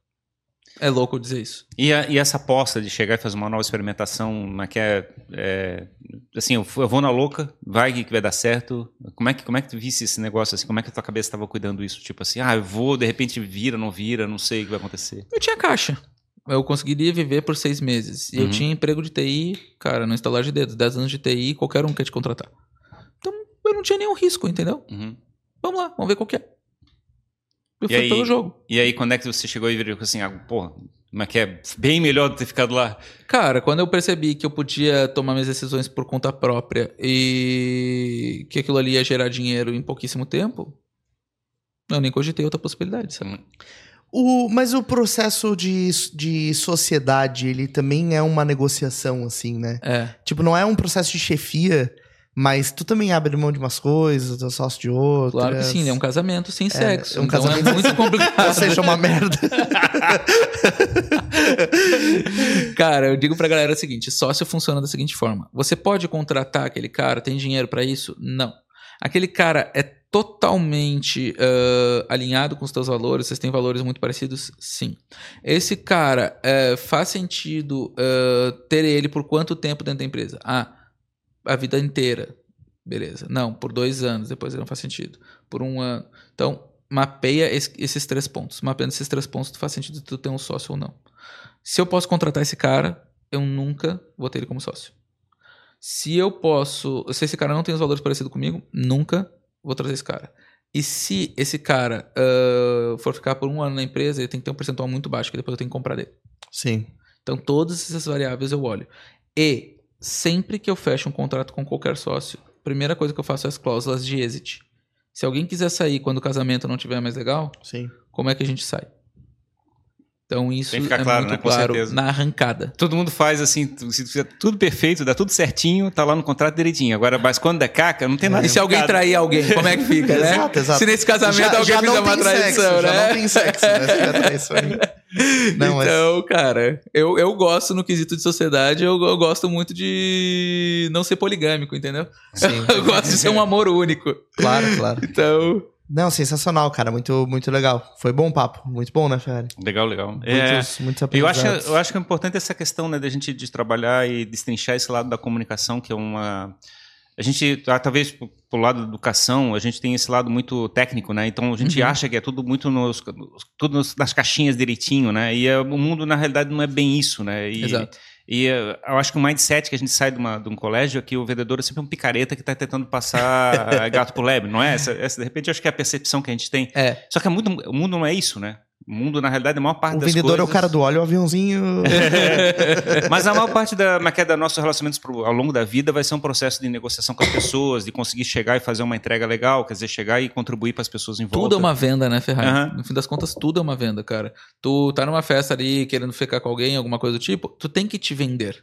É louco dizer isso. E, a, e essa aposta de chegar e fazer uma nova experimentação, que é, é assim, eu, eu, vou na louca, vai que vai dar certo. Como é que como é que tu visse esse negócio assim? Como é que a tua cabeça estava cuidando isso? Tipo assim, ah, eu vou, de repente vira, não vira, não sei o que vai acontecer. Eu tinha caixa. Eu conseguiria viver por seis meses. E uhum. eu tinha emprego de TI, cara, no instalar de dedos, 10 anos de TI, qualquer um quer te contratar eu não tinha nenhum risco, entendeu? Uhum. Vamos lá, vamos ver qual que é. Eu e fui aí, pelo jogo. E aí, quando é que você chegou e viu assim, ah, porra, mas que é bem melhor ter ficado lá? Cara, quando eu percebi que eu podia tomar minhas decisões por conta própria e que aquilo ali ia gerar dinheiro em pouquíssimo tempo, eu nem cogitei outra possibilidade, sabe? Hum. O, mas o processo de, de sociedade, ele também é uma negociação, assim, né? É. Tipo, não é um processo de chefia mas tu também abre mão de umas coisas, tu é sócio de outras. Claro que sim, é um casamento sem é, sexo. É um então casamento é muito complicado. Ou seja, uma merda. cara, eu digo pra galera o seguinte: sócio funciona da seguinte forma: você pode contratar aquele cara, tem dinheiro para isso? Não. Aquele cara é totalmente uh, alinhado com os teus valores, vocês têm valores muito parecidos? Sim. Esse cara uh, faz sentido uh, ter ele por quanto tempo dentro da empresa? Ah a vida inteira. Beleza. Não, por dois anos, depois não faz sentido. Por um ano. Então, mapeia esse, esses três pontos. Mapeando esses três pontos, tu faz sentido tu ter um sócio ou não. Se eu posso contratar esse cara, eu nunca vou ter ele como sócio. Se eu posso. Se esse cara não tem os valores parecidos comigo, nunca vou trazer esse cara. E se esse cara uh, for ficar por um ano na empresa, ele tem que ter um percentual muito baixo, que depois eu tenho que comprar dele. Sim. Então, todas essas variáveis eu olho. E sempre que eu fecho um contrato com qualquer sócio, a primeira coisa que eu faço é as cláusulas de exit. Se alguém quiser sair quando o casamento não estiver mais legal, Sim. como é que a gente sai? Então isso é claro, muito né? claro na arrancada. Todo mundo faz assim, se fizer tudo perfeito, dá tudo certinho, tá lá no contrato direitinho. Agora, mas quando der caca, não tem nada. E se alguém trair alguém, como é que fica, né? exato, exato. Se nesse casamento já, alguém já fizer uma traição, sexo, né? Já não tem sexo, né? Se traição não, então, mas... cara, eu, eu gosto no quesito de sociedade, eu, eu gosto muito de não ser poligâmico, entendeu? Sim. eu gosto de ser um amor único. Claro, claro. Então, não, sensacional, cara. Muito, muito legal. Foi bom papo. Muito bom, né, Ferrari? Legal, legal. Muitos, é, muitos eu acho, eu acho que é importante essa questão, né, da gente de trabalhar e destrinchar esse lado da comunicação, que é uma. A gente, ah, talvez pro lado da educação, a gente tem esse lado muito técnico, né? Então a gente uhum. acha que é tudo muito nos, tudo nas caixinhas direitinho, né? E é, o mundo na realidade não é bem isso, né? E, Exato. E uh, eu acho que o mindset que a gente sai de, uma, de um colégio é que o vendedor é sempre um picareta que está tentando passar gato por lebre, não é? Essa, essa, de repente, eu acho que é a percepção que a gente tem. É. Só que é muito, o mundo não é isso, né? O mundo, na realidade, a maior parte O das vendedor é o coisas- cara do óleo, o aviãozinho. Mas a maior parte da, mas que é da nossos relacionamentos ao longo da vida vai ser um processo de negociação com as pessoas, de conseguir chegar e fazer uma entrega legal, quer dizer, chegar e contribuir para as pessoas em volta. Tudo é uma venda, né, Ferrari? Aham. No fim das contas, tudo é uma venda, cara. Tu tá numa festa ali querendo ficar com alguém, alguma coisa do tipo, tu tem que te vender.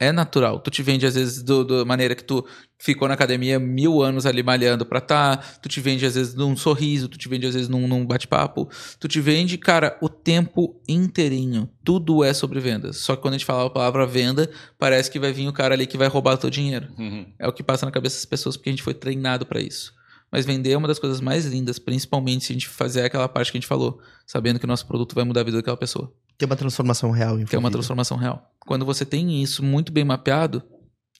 É natural. Tu te vende, às vezes, do- da maneira que tu ficou na academia mil anos ali malhando pra tá. Tu te vende, às vezes, num sorriso. Tu te vende, às vezes, num, num bate-papo. Tu te vende, cara, o tempo inteirinho. Tudo é sobre vendas. Só que quando a gente fala a palavra venda, parece que vai vir o cara ali que vai roubar o teu dinheiro. Uhum. É o que passa na cabeça das pessoas porque a gente foi treinado pra isso. Mas vender é uma das coisas mais lindas, principalmente se a gente fazer aquela parte que a gente falou, sabendo que o nosso produto vai mudar a vida daquela pessoa, Tem uma transformação real. que é uma transformação real. Quando você tem isso muito bem mapeado,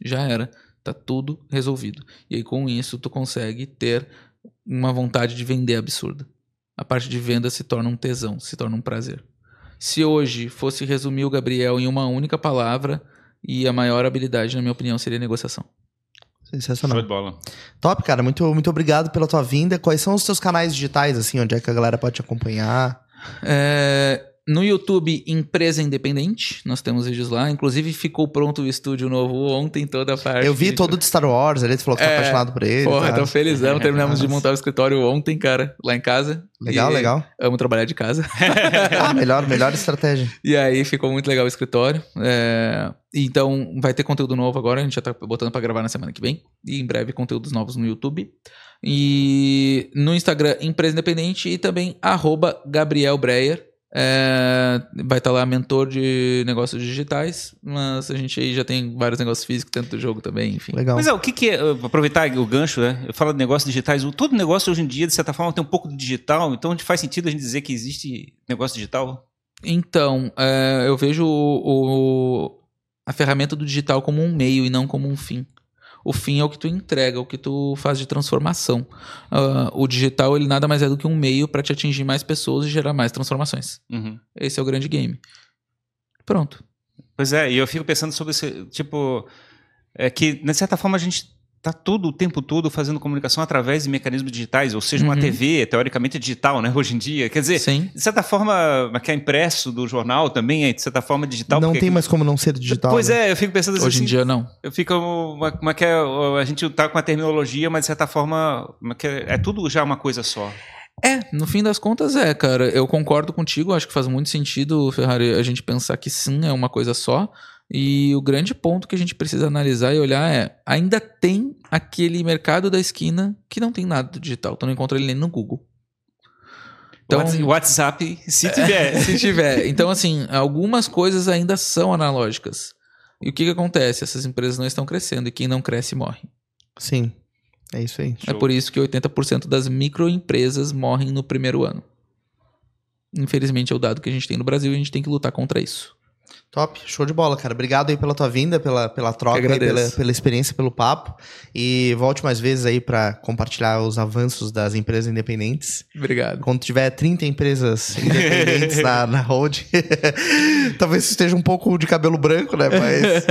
já era, tá tudo resolvido. E aí com isso tu consegue ter uma vontade de vender absurda. A parte de venda se torna um tesão, se torna um prazer. Se hoje fosse resumir o Gabriel em uma única palavra, e a maior habilidade, na minha opinião, seria negociação. Sensacional. Show de bola. Top, cara. Muito, muito obrigado pela tua vinda. Quais são os teus canais digitais, assim, onde é que a galera pode te acompanhar? É, no YouTube, Empresa Independente, nós temos vídeos lá. Inclusive, ficou pronto o estúdio novo ontem, toda a parte. Eu vi todo de Star Wars tu falou que tá É, apaixonado por ele. Porra, tá? tô felizão. Terminamos de montar o escritório ontem, cara, lá em casa. Legal, E legal. Amo trabalhar de casa. Ah, melhor, melhor estratégia. E aí ficou muito legal o escritório. É, Então vai ter conteúdo novo agora. A gente já tá botando pra gravar na semana que vem. E em breve conteúdos novos no YouTube. E no Instagram, Empresa Independente. E também arroba Gabriel Breyer. É, vai estar lá mentor de negócios digitais. Mas a gente aí já tem vários negócios físicos dentro do jogo também, enfim. Legal. Mas é, o que, que é, aproveitar o gancho, né? Eu falo de negócios digitais, o- todo negócio hoje em dia, de certa forma, tem um pouco de digital, então faz sentido a gente dizer que existe negócio digital? Então, é, eu vejo o- o- a ferramenta do digital como um meio e não como um fim. O fim é o que tu entrega, o que tu faz de transformação. Ah, o digital, ele nada mais é do que um meio para te atingir mais pessoas e gerar mais transformações. Uhum. Esse é o grande game. Pronto. Pois é, e eu fico pensando sobre esse, tipo, é que, de certa forma, a gente tá todo o tempo todo fazendo comunicação através de mecanismos digitais, ou seja, uma Uhum. TV, teoricamente é digital, né, hoje em dia. Quer dizer, Sim. de certa forma, que é impresso do jornal também é, de certa forma, digital. não porque- tem mais como não ser digital. Pois né? é, eu fico pensando assim, Hoje em dia, não. eu fico uma, uma que é, a gente tá com a terminologia, mas de certa forma uma que é, é tudo já uma coisa só. É, no fim das contas é, cara. Eu concordo contigo, acho que faz muito sentido, Ferrari, a gente pensar que sim, é uma coisa só. E o grande ponto que a gente precisa analisar e olhar é: ainda tem aquele mercado da esquina que não tem nada do digital. Tu não encontra ele nem no Google. Então, Whats- WhatsApp, se tiver. se tiver. Então, assim, algumas coisas ainda são analógicas. E o que, que acontece? Essas empresas não estão crescendo e quem não cresce morre. Sim. É isso aí. É por isso que 80% das microempresas morrem no primeiro ano. Infelizmente é o dado que a gente tem no Brasil e a gente tem que lutar contra isso. Top, show de bola, cara. Obrigado aí pela tua vinda, pela, pela troca, aí, pela, pela experiência, pelo papo. E volte mais vezes aí pra compartilhar os avanços das empresas independentes. Obrigado. Quando tiver 30 empresas independentes na, na hold, talvez esteja um pouco de cabelo branco, né? Mas,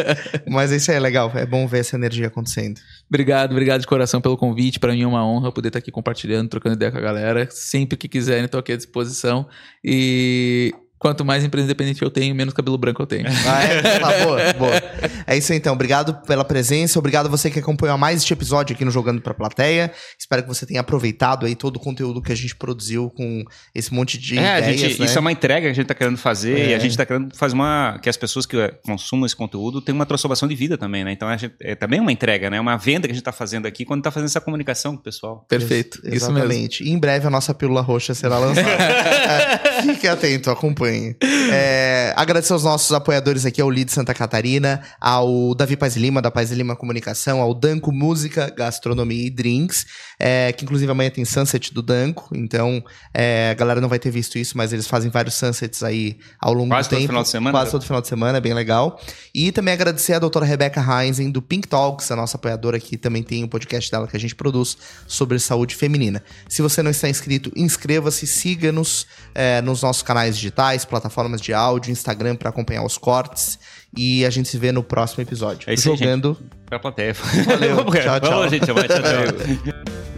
mas isso aí é legal. É bom ver essa energia acontecendo. Obrigado, obrigado de coração pelo convite. Para mim é uma honra poder estar aqui compartilhando, trocando ideia com a galera. Sempre que quiserem, estou aqui à disposição. E quanto mais empresa independente eu tenho, menos cabelo branco eu tenho. Ah, é? Tá, boa, boa. É isso aí, então. Obrigado pela presença. Obrigado a você que acompanhou mais este episódio aqui no Jogando Pra Plateia. Espero que você tenha aproveitado aí todo o conteúdo que a gente produziu com esse monte de É, a ideias, gente, né? isso é uma entrega que a gente está querendo fazer É. e a gente está querendo fazer uma que as pessoas que consumam esse conteúdo tenham uma transformação de vida também, né? Então a gente- é também uma entrega, né? Uma venda que a gente está fazendo aqui quando está fazendo essa comunicação com o pessoal. Perfeito. Ex- Isso mesmo. Exatamente. E em breve a nossa pílula roxa será lançada. É, fique atento, acompanhe. É, agradecer aos nossos apoiadores aqui, ao Lead Santa Catarina, ao Davi Paz Lima, da Paz Lima Comunicação, ao Danco Música, Gastronomia e Drinks, é, que inclusive amanhã tem Sunset do Danco, então é, a galera não vai ter visto isso, mas eles fazem vários sunsets aí ao longo Quase do todo tempo. final de semana, Quase todo final de semana, é bem legal. E também agradecer a doutora Rebeca Heinzen, do Pink Talks, a nossa apoiadora que também tem um podcast dela que a gente produz sobre saúde feminina. Se você não está inscrito, inscreva-se, siga-nos é, nos nossos canais digitais, plataformas de áudio, Instagram para acompanhar os cortes. E a gente se vê no próximo episódio. É isso aí, Jogando. Pra plateia. Valeu, tchau, tchau. Gente. Tchau, tchau.